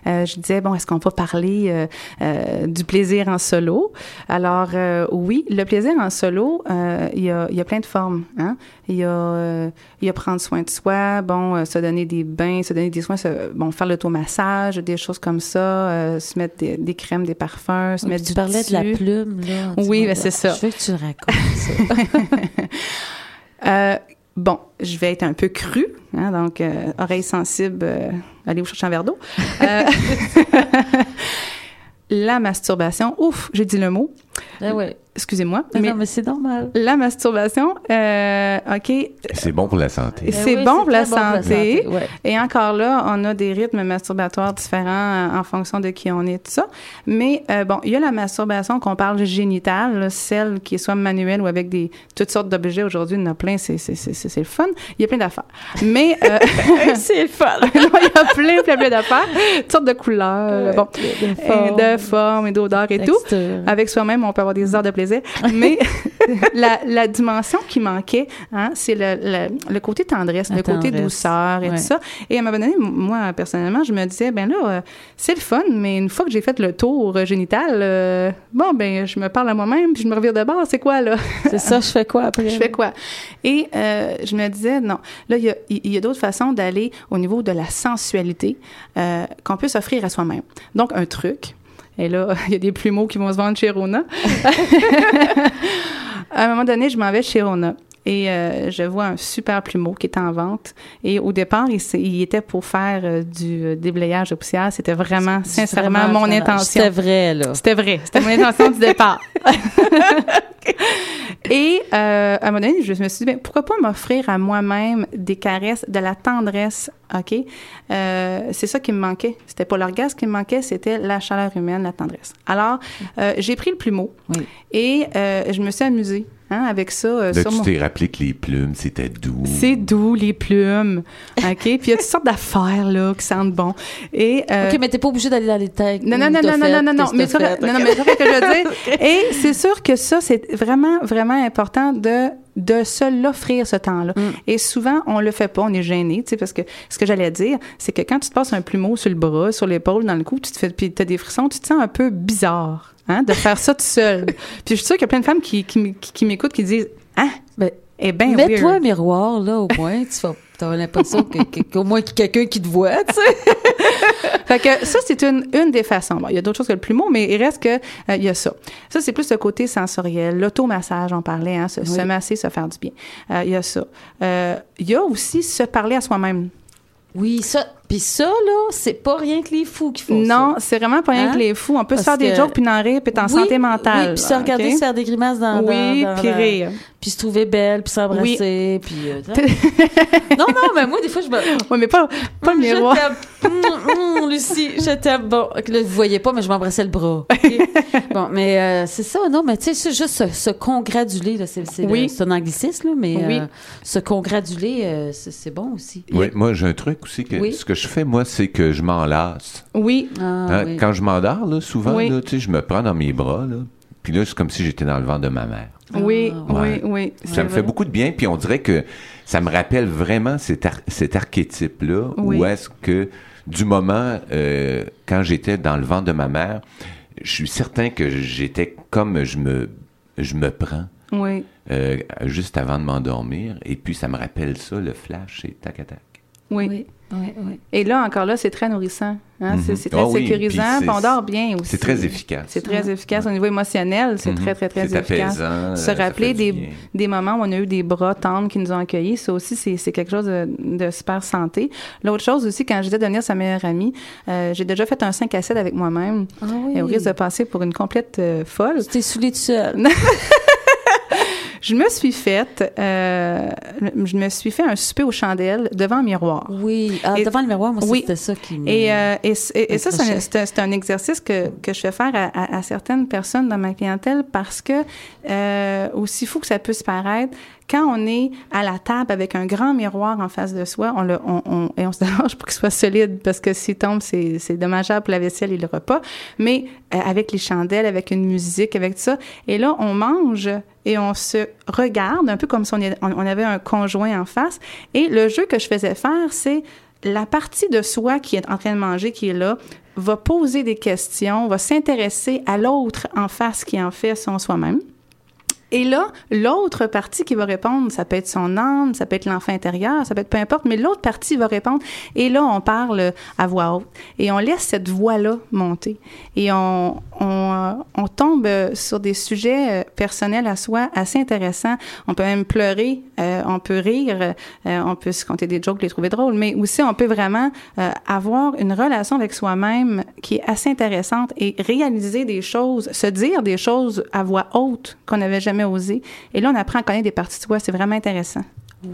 euh, je disais bon, est-ce qu'on va parler euh, euh, du plaisir en solo? Alors euh, oui, le plaisir en solo, euh, il y a il y a plein de formes. Hein? Il y a euh, il y a prendre soin de soi, bon, euh, se donner des bains, se donner des soins, se- bon, faire l'automassage, des choses comme ça, euh, se mettre des, des crèmes, des parfums, se Oui, mettre tu du parlais de la plume, là. Oui, ben, c'est ça. Je veux que tu le racontes, ça. Euh, bon, je vais être un peu crue, hein, donc euh, oreille sensible, euh, allez vous chercher un verre d'eau. Euh, la masturbation, ouf, j'ai dit le mot. Ah ouais. Excusez-moi, Non, mais non, mais c'est normal. la masturbation, euh, ok, C'est bon pour la santé. c'est Ben oui, bon pour la bon santé. ouais. Et encore là, on a des rythmes masturbatoires différents euh, en fonction de qui on est, tout ça. Mais euh, bon, il y a la masturbation qu'on parle génitale, là, celle qui est soit manuelle ou avec des toutes sortes d'objets. Aujourd'hui, il y en a plein, c'est c'est c'est c'est c'est le fun. Il y a plein d'affaires. Mais euh, c'est le fun. il y a plein plein plein d'affaires, toutes sortes de couleurs, bon, et de formes et d'odeurs et tout. Avec soi-même, on peut avoir des heures de plaisir. Mais la, la dimension qui manquait, hein, c'est le, le, le côté tendresse, La le côté douceur et ouais. tout ça. Et à un moment donné, moi, personnellement, je me disais, ben là, euh, c'est le fun, mais une fois que j'ai fait le tour euh, génital, euh, bon, ben, je me parle à moi-même, puis je me revire de bord, c'est quoi, là? C'est ça, je fais quoi après? Je fais quoi? Et je me disais, non, là, il y a, y a d'autres façons d'aller au niveau de la sensualité qu'on peut s'offrir à soi-même. Donc, un truc. Et là, il y a des plumeaux qui vont se vendre chez Rona. à un moment donné, je m'en vais chez Rona. Et euh, je vois un super plumeau qui est en vente. Et au départ, il, était pour faire euh, du euh, déblayage de poussière. C'était vraiment, sincèrement, Vraiment, mon intention. C'était vrai, là. C'était vrai. C'était mon intention du départ. Et euh, à un moment donné, je me suis dit, ben, pourquoi pas m'offrir à moi-même des caresses, de la tendresse, OK? C'est ça qui me manquait. C'était pas l'orgasme qui me manquait, c'était la chaleur humaine, la tendresse. Alors, euh, j'ai pris le plumeau Oui. et je me suis amusée hein, avec ça. euh, Là, sur tu mon- t'es rappelé que les plumes, c'était doux. C'est doux, les plumes. OK? Puis il y a toutes sortes d'affaires, là, qui sentent bon. Et, euh, OK, mais t'es pas obligé d'aller dans les techniques. non, non, non, non, non, fait, non, non, non, mais ça, fait, non, mais ça que je veux dire. Et c'est sûr que ça, c'est vraiment, vraiment important de, de se l'offrir ce temps-là. Mm. Et souvent, on le fait pas, on est gêné, tu sais, parce que ce que j'allais dire, c'est que quand tu te passes un plumeau sur le bras, sur l'épaule, dans le cou, tu te fais, puis t'as des frissons, tu te sens un peu bizarre, hein, de faire ça tout seul. puis je suis sûre qu'il y a plein de femmes qui, qui, qui, qui m'écoutent qui disent, ah, Ben, eh ben, Mets-toi un miroir, là, au moins. Tu vas avoir l'impression que- qu'au moins quelqu'un qui te voit, tu sais. Fait que ça, c'est une, une des façons. Bon, il y a d'autres choses que le plumeau, mais il reste que euh, il y a ça. Ça, c'est plus le côté sensoriel. L'automassage, on parlait, hein, se, masser, se faire du bien. Euh, il y a ça. Euh, il y a aussi se parler à soi-même. Oui, ça. Puis ça, là, c'est pas rien que les fous qui font ça. Non, c'est vraiment pas rien Hein? que les fous. On peut se faire des que- jokes puis en rire puis être en Oui, santé mentale. Oui, puis se regarder, se faire des grimaces dans, Oui, dans- puis dans- rire. Puis se trouver belle, puis s'embrasser, puis... euh, non, non, mais moi, des fois, je me... Oui, mais pas, pas le Je miroir. t'aime. Hum, hum, Lucie, je t'aime. Bon, là, vous voyez pas, mais je m'embrassais le bras. Bon, mais euh, c'est ça, non, mais tu sais, c'est juste se, se congratuler, là, c'est, c'est, Oui. le- c'est un anglicisme, là, mais Oui. euh, se congratuler, euh, c'est, c'est bon aussi. Oui, moi, j'ai un truc aussi. que Oui. Ce que je fais, moi, c'est que je m'enlace. Oui, Ah, Hein, oui. Quand je m'endors, là, souvent, Oui. là, tu sais, je me prends dans mes bras, là, puis là, c'est comme si j'étais dans le ventre de ma mère. oui, Ah, ouais. oui, oui. Ça me fait beaucoup de bien, puis on dirait que ça me rappelle vraiment cet, ar- cet archétype-là, Oui. où est-ce que, du moment, euh, quand j'étais dans le ventre de ma mère, je suis certain que j'étais comme je me, je me prends Oui, euh, juste avant de m'endormir, et puis ça me rappelle ça, le flash, c'est tac à tac. oui. Oui, oui, oui. Et là, encore là, c'est très nourrissant. Hein? C'est, Mhm. c'est très Ah oui, sécurisant, puis on dort bien aussi. C'est très efficace. C'est très efficace au niveau émotionnel. C'est Mhm. très, très, très C'est efficace. apaisant, Se rappeler des, moments où on a eu des bras tendres qui nous ont accueillis, ça aussi, c'est, quelque chose de, de super santé. L'autre chose aussi, quand j'étais devenir sa meilleure amie, euh, j'ai déjà fait un 5 à 7 avec moi-même. Ah oui. Et au risque de passer pour une complète euh, folle, Tu t'es saoulée tout seul. je me suis faite, euh, je me suis fait un souper aux chandelles devant un miroir. Oui. Ah, Et- devant le miroir, moi, oui. c'était ça qui me... Et, euh, et, c- et- et ça, c'est un, exercice que, que je fais faire à, à- à certaines personnes dans ma clientèle parce que, euh, aussi fou que ça puisse paraître, quand on est à la table avec un grand miroir en face de soi, on le, on, on- et on se dérange pour qu'il soit solide parce que s'il tombe, c'est c'est dommageable pour la vaisselle et le repas. Mais euh, avec les chandelles, avec une musique, avec tout ça, et là, on mange et on se regarde un peu comme si on, on avait un conjoint en face. Et le jeu que je faisais faire, c'est la partie de soi qui est en train de manger, qui est là, va poser des questions, va s'intéresser à l'autre en face qui en fait son soi-même. Et là, l'autre partie qui va répondre, ça peut être son âme, ça peut être l'enfant intérieur, ça peut être peu importe, mais l'autre partie va répondre. Et là, on parle à voix haute. Et on laisse cette voix-là monter. Et on, on, euh, on tombe sur des sujets euh, personnels à soi assez intéressants. On peut même pleurer, on peut rire, euh, on peut se compter des jokes, les trouver drôles, mais aussi on peut vraiment euh, avoir une relation avec soi-même qui est assez intéressante et réaliser des choses, se dire des choses à voix haute qu'on n'avait jamais osé. Et là, on apprend à connaître des parties de soi. C'est vraiment intéressant.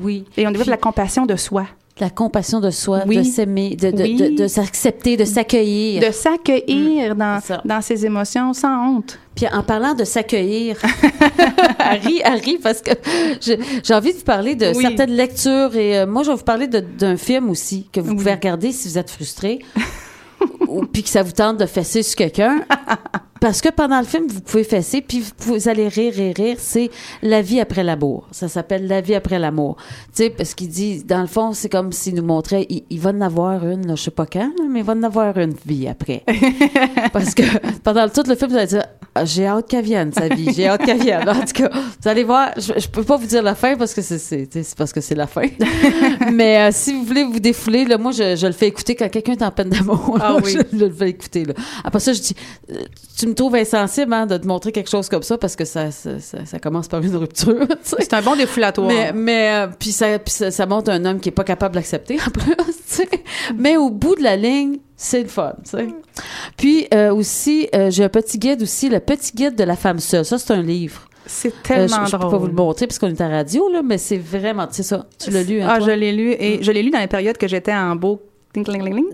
Oui. Et on développe Puis- la compassion de soi. La compassion de soi, Oui. de s'aimer, de, de, Oui. de, de s'accepter, de s'accueillir. De s'accueillir dans, Mm. c'est ça. dans ses émotions sans honte. Puis en parlant de s'accueillir, Harry, Harry, parce que j'ai envie de vous parler de Oui. certaines lectures et euh, moi, je vais vous parler d'un film aussi que vous pouvez regarder si vous êtes frustré ou puis que ça vous tente de fesser sur quelqu'un. Parce que pendant le film, vous pouvez fesser, puis vous, vous allez rire et rire. C'est La vie après l'amour. Ça s'appelle La vie après l'amour. Tu sais, parce qu'il dit, dans le fond, c'est comme s'il nous montrait, il, il va en avoir une, là, je sais pas quand, mais il va en avoir une vie après. parce que pendant tout le film, vous allez dire, J'ai hâte qu'elle vienne, sa vie. J'ai hâte qu'elle vienne. En tout cas, vous allez voir, je, je peux pas vous dire la fin parce que c'est, parce que c'est la fin. Mais euh, si vous voulez vous défouler, là, moi, je, je le fais écouter quand quelqu'un est en peine d'amour. Ah oui. Je, je le fais écouter. Là. Après ça, je dis, euh, tu me trouves insensible hein, de te montrer quelque chose comme ça parce que ça, ça, ça, ça commence par une rupture. C'est un bon défoulatoire. Mais, mais euh, puis ça, puis ça, ça montre un homme qui est pas capable d'accepter en plus. Mais au bout de la ligne, c'est le fun. tu sais. Puis euh, aussi, euh, j'ai un petit guide aussi, le petit guide de la femme seule. Ça, c'est un livre. c'est Euh, tellement je, je peux drôle. pas vous le montrer parce qu'on est à radio là, mais c'est vraiment, c'est ça. Tu l'as lu. hein, Ah, toi? je l'ai lu et je l'ai lu dans la période que j'étais en beau.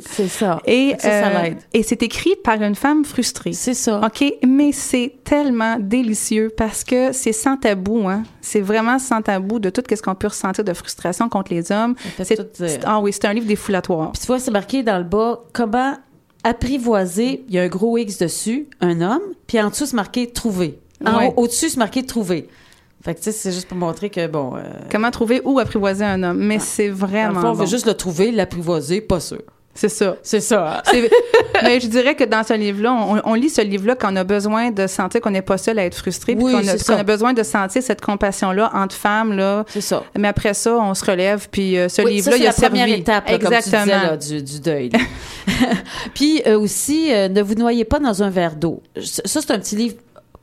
C'est ça. Et, ça, ça euh, l'aide. et c'est écrit par une femme frustrée. C'est ça. OK, mais c'est tellement délicieux parce que c'est sans tabou, hein. C'est vraiment sans tabou de tout ce qu'on peut ressentir de frustration contre les hommes. C'est, ah oui, c'est un livre défoulatoire. Puis tu vois, c'est marqué dans le bas comment apprivoiser. Il y a un gros X dessus, un homme. Puis en dessous, c'est marqué trouver. Ouais. Au-dessus, c'est marqué trouver. Fait que tu sais, c'est juste pour montrer que bon. euh, Comment trouver ou apprivoiser un homme. Mais c'est dans vraiment le fond, on veut bon. juste le trouver, l'apprivoiser, pas sûr. C'est ça. C'est ça. hein? C'est- mais je dirais que dans ce livre-là, on, on lit ce livre-là quand on a besoin de sentir qu'on n'est pas seul à être frustré, puis Oui, qu'on a, c'est ça. qu'on a besoin de sentir cette compassion-là entre femmes là. C'est ça. Mais après ça, on se relève, puis euh, ce Oui, livre-là, c'est il a la première servi. étape, là, comme tu disais, Exactement. là, du, du deuil. Puis euh, aussi, euh, ne vous noyez pas dans un verre d'eau. Ça, c'est un petit livre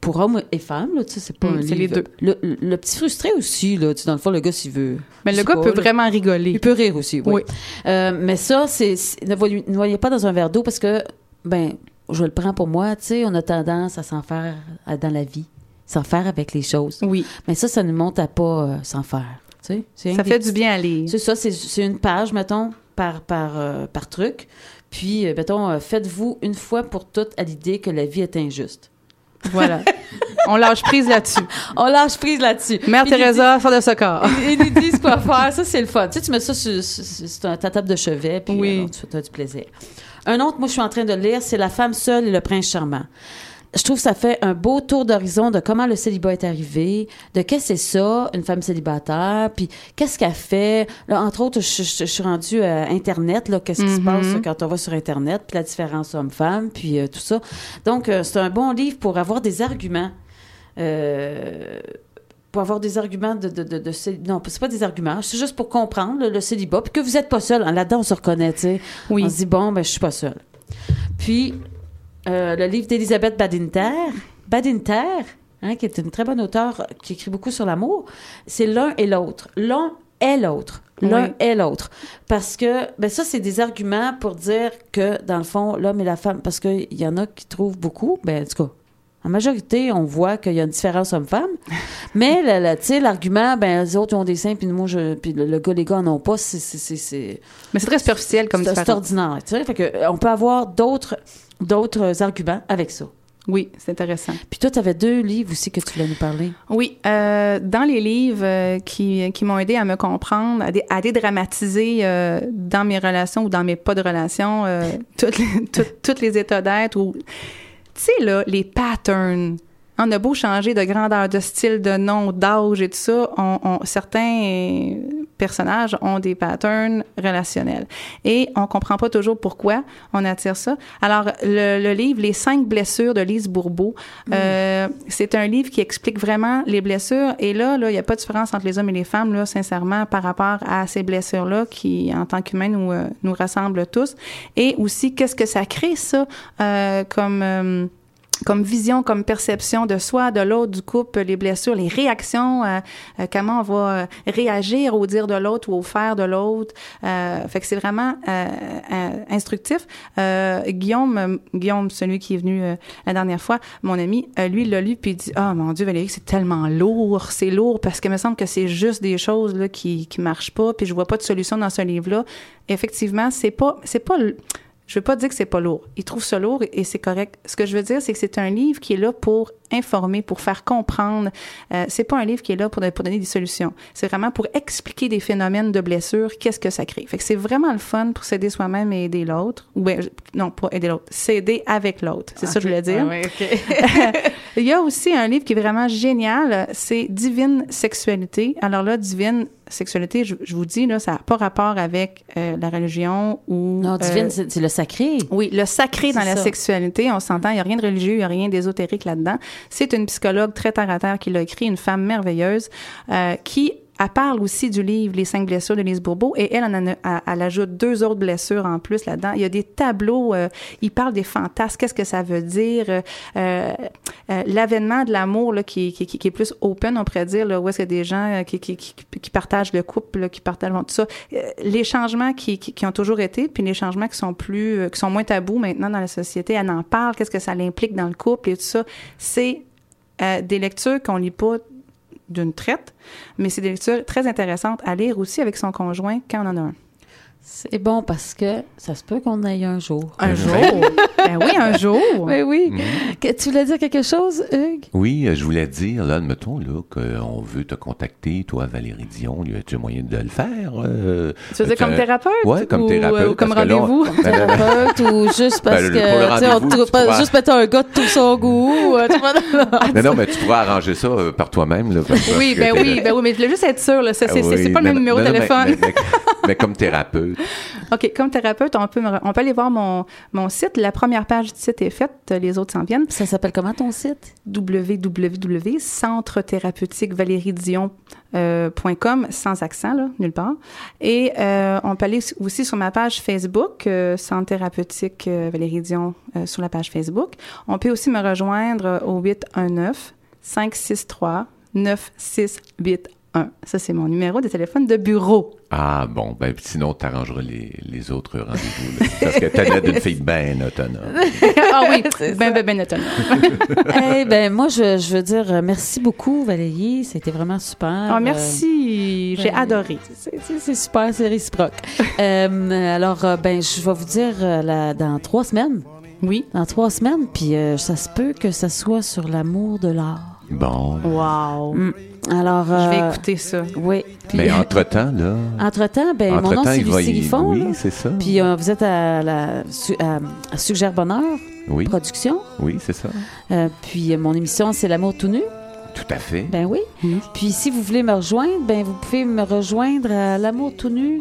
pour hommes et femmes, là, tu sais, c'est pas Mm, un c'est les livre. deux. Le, le- le petit frustré aussi, là, tu sais, dans le fond, le gars, s'il veut. Mais le gars pas, peut là. vraiment rigoler. Il peut rire aussi, oui. Oui. Euh, mais ça, c'est, ne vous noyez pas dans un verre d'eau parce que, ben, je le prends pour moi, tu sais, on a tendance à s'en faire à- dans la vie, s'en faire avec les choses. Oui. Mais ça, ça nous monte à pas euh, s'en faire, tu sais. Ça fait du bien à lire. c'est ça, c'est, une page, mettons, par, par, euh, par truc. Puis, mettons, faites-vous une fois pour toutes à l'idée que la vie est injuste. Voilà. on lâche prise là-dessus. On lâche prise là-dessus. Mère Teresa, sort de ce corps. Ils nous disent quoi faire. Ça, c'est le fun. Tu sais, tu mets ça sur, sur- sur- sur ta table de chevet, puis Oui. euh, tu as du plaisir. Un autre, moi, je suis en train de lire, c'est La femme seule et le prince charmant. Je trouve que ça fait un beau tour d'horizon de comment le célibat est arrivé, de qu'est-ce que c'est ça, une femme célibataire, puis qu'est-ce qu'elle fait. Là, entre autres, je, je- je suis rendue à Internet, là, qu'est-ce qui se Mhm. passe quand on va sur Internet, puis la différence homme-femme, puis euh, tout ça. Donc, euh, c'est un bon livre pour avoir des arguments. Euh, pour avoir des arguments de... de, de, de non, c'est pas des arguments, c'est juste pour comprendre le, le célibat, puis que vous êtes pas seul. Là-dedans, on se reconnaît, tu sais. Oui. On se dit, bon, ben, je suis pas seule. Puis, euh, le livre d'Elisabeth Badinter, Badinter, hein, qui est une très bonne auteure qui écrit beaucoup sur l'amour, c'est l'un et l'autre. L'un est l'autre. L'un Oui. est l'autre. Parce que, ben ça, c'est des arguments pour dire que, dans le fond, l'homme et la femme, parce qu'il y en a qui trouvent beaucoup, ben, en tout cas, en majorité, on voit qu'il y a une différence homme-femme. Mais, tu sais, l'argument, ben, les autres, ils ont des seins, puis moi, je, puis le, le gars, les gars en ont pas, c'est, c'est, c'est, c'est, Mais c'est très superficiel comme c'est- c'est ordinaire, tu sais. Fait que, on peut avoir d'autres, d'autres arguments avec ça. Oui, c'est intéressant. Puis toi, tu avais deux livres aussi que tu voulais nous parler. Oui, euh, dans les livres euh, qui, qui m'ont aidé à me comprendre, à, dé- à dédramatiser euh, dans mes relations ou dans mes pas de relations, euh, toutes les, tout- tous les états d'être ou, tu sais, là, les patterns. On a beau changer de grandeur, de style, de nom, d'âge et tout ça, on, on- certains euh, personnages ont des patterns relationnels. Et on comprend pas toujours pourquoi on attire ça. Alors, le, le livre Les cinq blessures de Lise Bourbeau, euh, c'est un livre qui explique vraiment les blessures. Et là, là, il n'y a pas de différence entre les hommes et les femmes, là, sincèrement, par rapport à ces blessures-là qui, en tant qu'humains, nous, euh, nous rassemblent tous. Et aussi, qu'est-ce que ça crée, ça, euh, comme... comme vision, comme perception de soi, de l'autre, du couple, les blessures, les réactions, euh, euh, comment on va euh, réagir au dire de l'autre ou au faire de l'autre. Euh, fait que c'est vraiment euh, euh, instructif. Guillaume, Guillaume, celui qui est venu la dernière fois, mon ami, lui, il l'a lu puis il dit ah mon Dieu Valérie, c'est tellement lourd, c'est lourd parce que me semble que c'est juste des choses là qui qui marchent pas puis je vois pas de solution dans ce livre-là. Effectivement, c'est pas c'est pas je veux pas dire que c'est pas lourd. Il trouve ça lourd et c'est correct. Ce que je veux dire, c'est que c'est un livre qui est là pour informer, pour faire comprendre. Euh, c'est pas un livre qui est là pour, pour donner des solutions. C'est vraiment pour expliquer des phénomènes de blessure, qu'est-ce que ça crée. Fait que c'est vraiment le fun pour s'aider soi-même et aider l'autre. Ou ben, non, pas aider l'autre, s'aider avec l'autre. C'est ça que je voulais dire. Ah oui, OK. Il y a aussi un livre qui est vraiment génial, c'est Divine Sexualité. Alors là, Divine Sexualité, je, je vous dis, là, ça n'a pas rapport avec euh, la religion ou... non, divine, euh, c'est c'est le sacré. oui, le sacré dans la sexualité, on s'entend, il n'y a rien de religieux, il n'y a rien d'ésotérique là-dedans. C'est une psychologue très terre à terre qui l'a écrit, une femme merveilleuse, euh, qui elle parle aussi du livre Les cinq blessures de Lise Bourbeau et elle en a, elle, ajoute deux autres blessures en plus là-dedans. Il y a des tableaux, euh, il parle des fantasmes, qu'est-ce que ça veut dire, euh, euh, l'avènement de l'amour qui, est plus open, on pourrait dire, où est-ce qu'il y a des gens qui, partagent le couple, qui partagent tout ça. Les changements qui, ont toujours été, puis les changements qui sont plus, qui sont moins tabous maintenant dans la société, elle en parle, qu'est-ce que ça l'implique dans le couple et tout ça? C'est des lectures qu'on lit pas d'une traite, mais c'est des lectures très intéressantes à lire aussi avec son conjoint quand on en a un. C'est bon parce que ça se peut qu'on aille un jour. Un jour? ben oui, un jour. Oui, oui. Mhm. Que- tu voulais dire quelque chose, Hugues? Oui, euh, je voulais dire, là, admettons, là, qu'on veut te contacter, toi, Valérie Dion, y a-tu moyen de le faire? euh, Tu veux dire comme thérapeute? Ouais, comme ou, thérapeute, euh, ou comme rendez-vous? Ben, ben, ben, Thérapeute ou juste parce Ben, que, on trouve tu pas- pourras- juste mettre un gars de tout son goût. euh, non, non, mais tu pourras arranger ça euh, par toi-même. Là, Oui, ben oui, ben oui, mais je voulais juste être sûre, là. C'est, Ah oui, pas le même numéro de téléphone. Mais comme thérapeute. OK, comme thérapeute, on peut, me on peut aller voir mon, mon site. La première page du site est faite, les autres s'en viennent. Ça s'appelle comment ton site? www.centrethérapeutiquevalériedion.com sans accent, là, nulle part. Et euh, on peut aller aussi sur ma page Facebook, euh, Centre thérapeutique euh, Valérie Dion, euh, sur la page Facebook. On peut aussi me rejoindre au 819 563 9681. Ça, c'est mon numéro de téléphone de bureau. Ah bon, ben sinon, tu arrangeras les, les autres rendez-vous. là. parce que t'as l'air d'une fille bien autonome. ah oui, ben, ben, ben autonome. Eh ben moi, je, je veux dire euh, merci beaucoup, Valérie. C'était vraiment super. Ah, merci, j'ai ben, adoré. C'est- C'est c'est super, c'est réciproque. Euh, alors, euh, ben, je vais vous dire euh, la- dans trois semaines. Oui. Dans trois semaines, puis euh, ça se peut que ça soit sur l'amour de l'art. Bon. Wow. Mm. Alors, Je vais euh, écouter ça. Oui. Puis, Mais entre-temps, là. entre-temps, ben, mon nom, c'est Lucie y- Griffon. Oui, c'est ça. Puis euh, vous êtes à la su- à- à Suggère Bonheur oui, Production. oui, c'est ça. Euh, puis euh, mon émission, c'est L'amour tout nu. Tout à fait. Ben oui. Puis si vous voulez me rejoindre, ben vous pouvez me rejoindre à l'amour tout nu,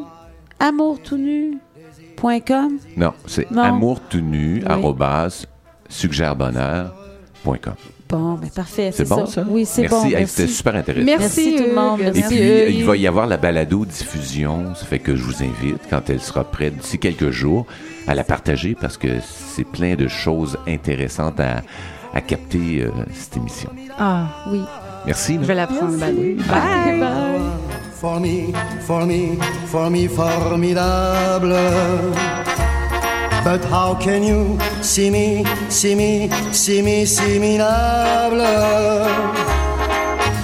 amourtoutnu.com. Non, c'est Non. amour tout nu, Oui. arrobas, suggèrebonheur.com. Bon, ben parfait, C'est bon, ça. ça? Oui, c'est merci. bon. Hey, Merci. C'était super intéressant. Merci tout le monde. Et Merci. puis, Hugues. il va y avoir la balado-diffusion. Ça fait que je vous invite, quand elle sera prête d'ici quelques jours, à la partager parce que c'est plein de choses intéressantes à, à capter euh, cette émission. Ah, Oui. Merci. je vais la prendre. Bye. Bye. Bye. For me, for me, for me, formidable. But how can you see me, see me, see me, see minable?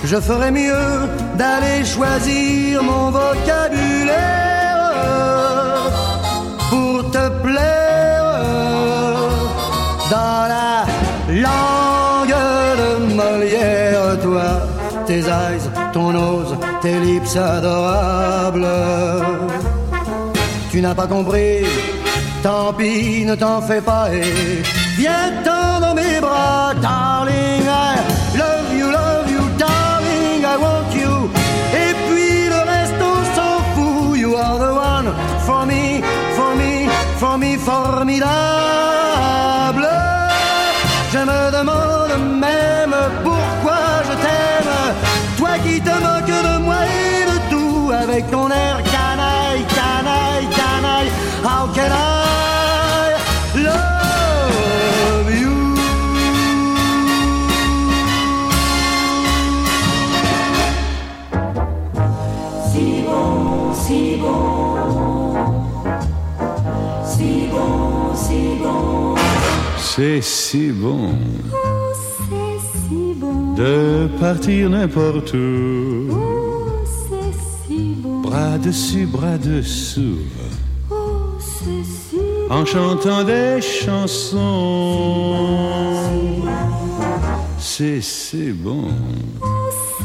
Je ferais mieux d'aller choisir mon vocabulaire pour te plaire dans la langue de Molière, toi, tes eyes, ton nose, tes lips adorables. Tu n'as pas compris, tant pis, ne t'en fais pas et viens-t'en dans mes bras, darling. I love you, love you, darling, I want you. Et puis le reste, on s'en fout. You are the one for me, for me, for me, formidable. C'est si bon. C'est si bon, de partir n'importe où. oh, c'est si bon, Bras dessus, bras dessous, oh, c'est si en chantant des chansons. c'est si bon. Oh,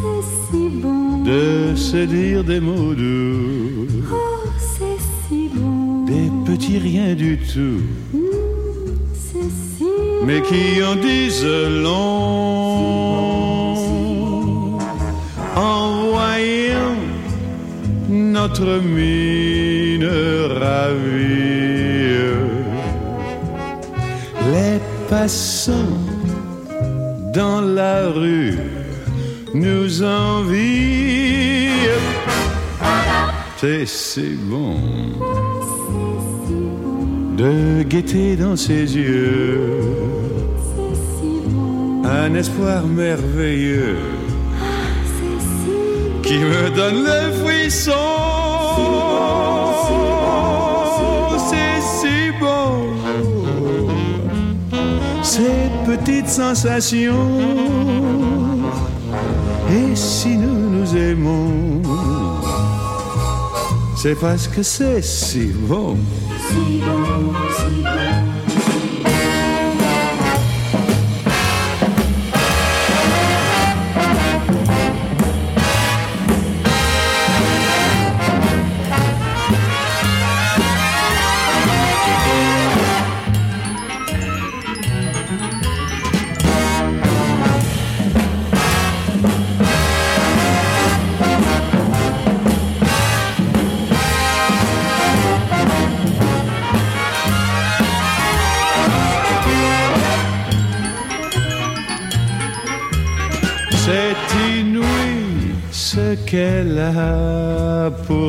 c'est si bon. de se dire des mots doux, Oh, c'est si bon. des petits riens du tout, mais qui en disent long en voyant notre mine ravie. Les passants dans la rue nous envient. C'est bon de guetter dans ses yeux un espoir merveilleux qui me donne le frisson. C'est si bon. Ces petites sensations. Et si nous nous aimons, c'est parce que c'est si bon. Si bon, si bon.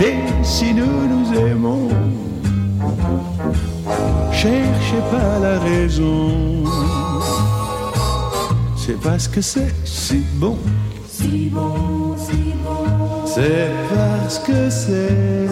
Et si nous nous aimons, cherchez pas la raison. C'est parce que c'est si bon. si bon, si bon. C'est parce que c'est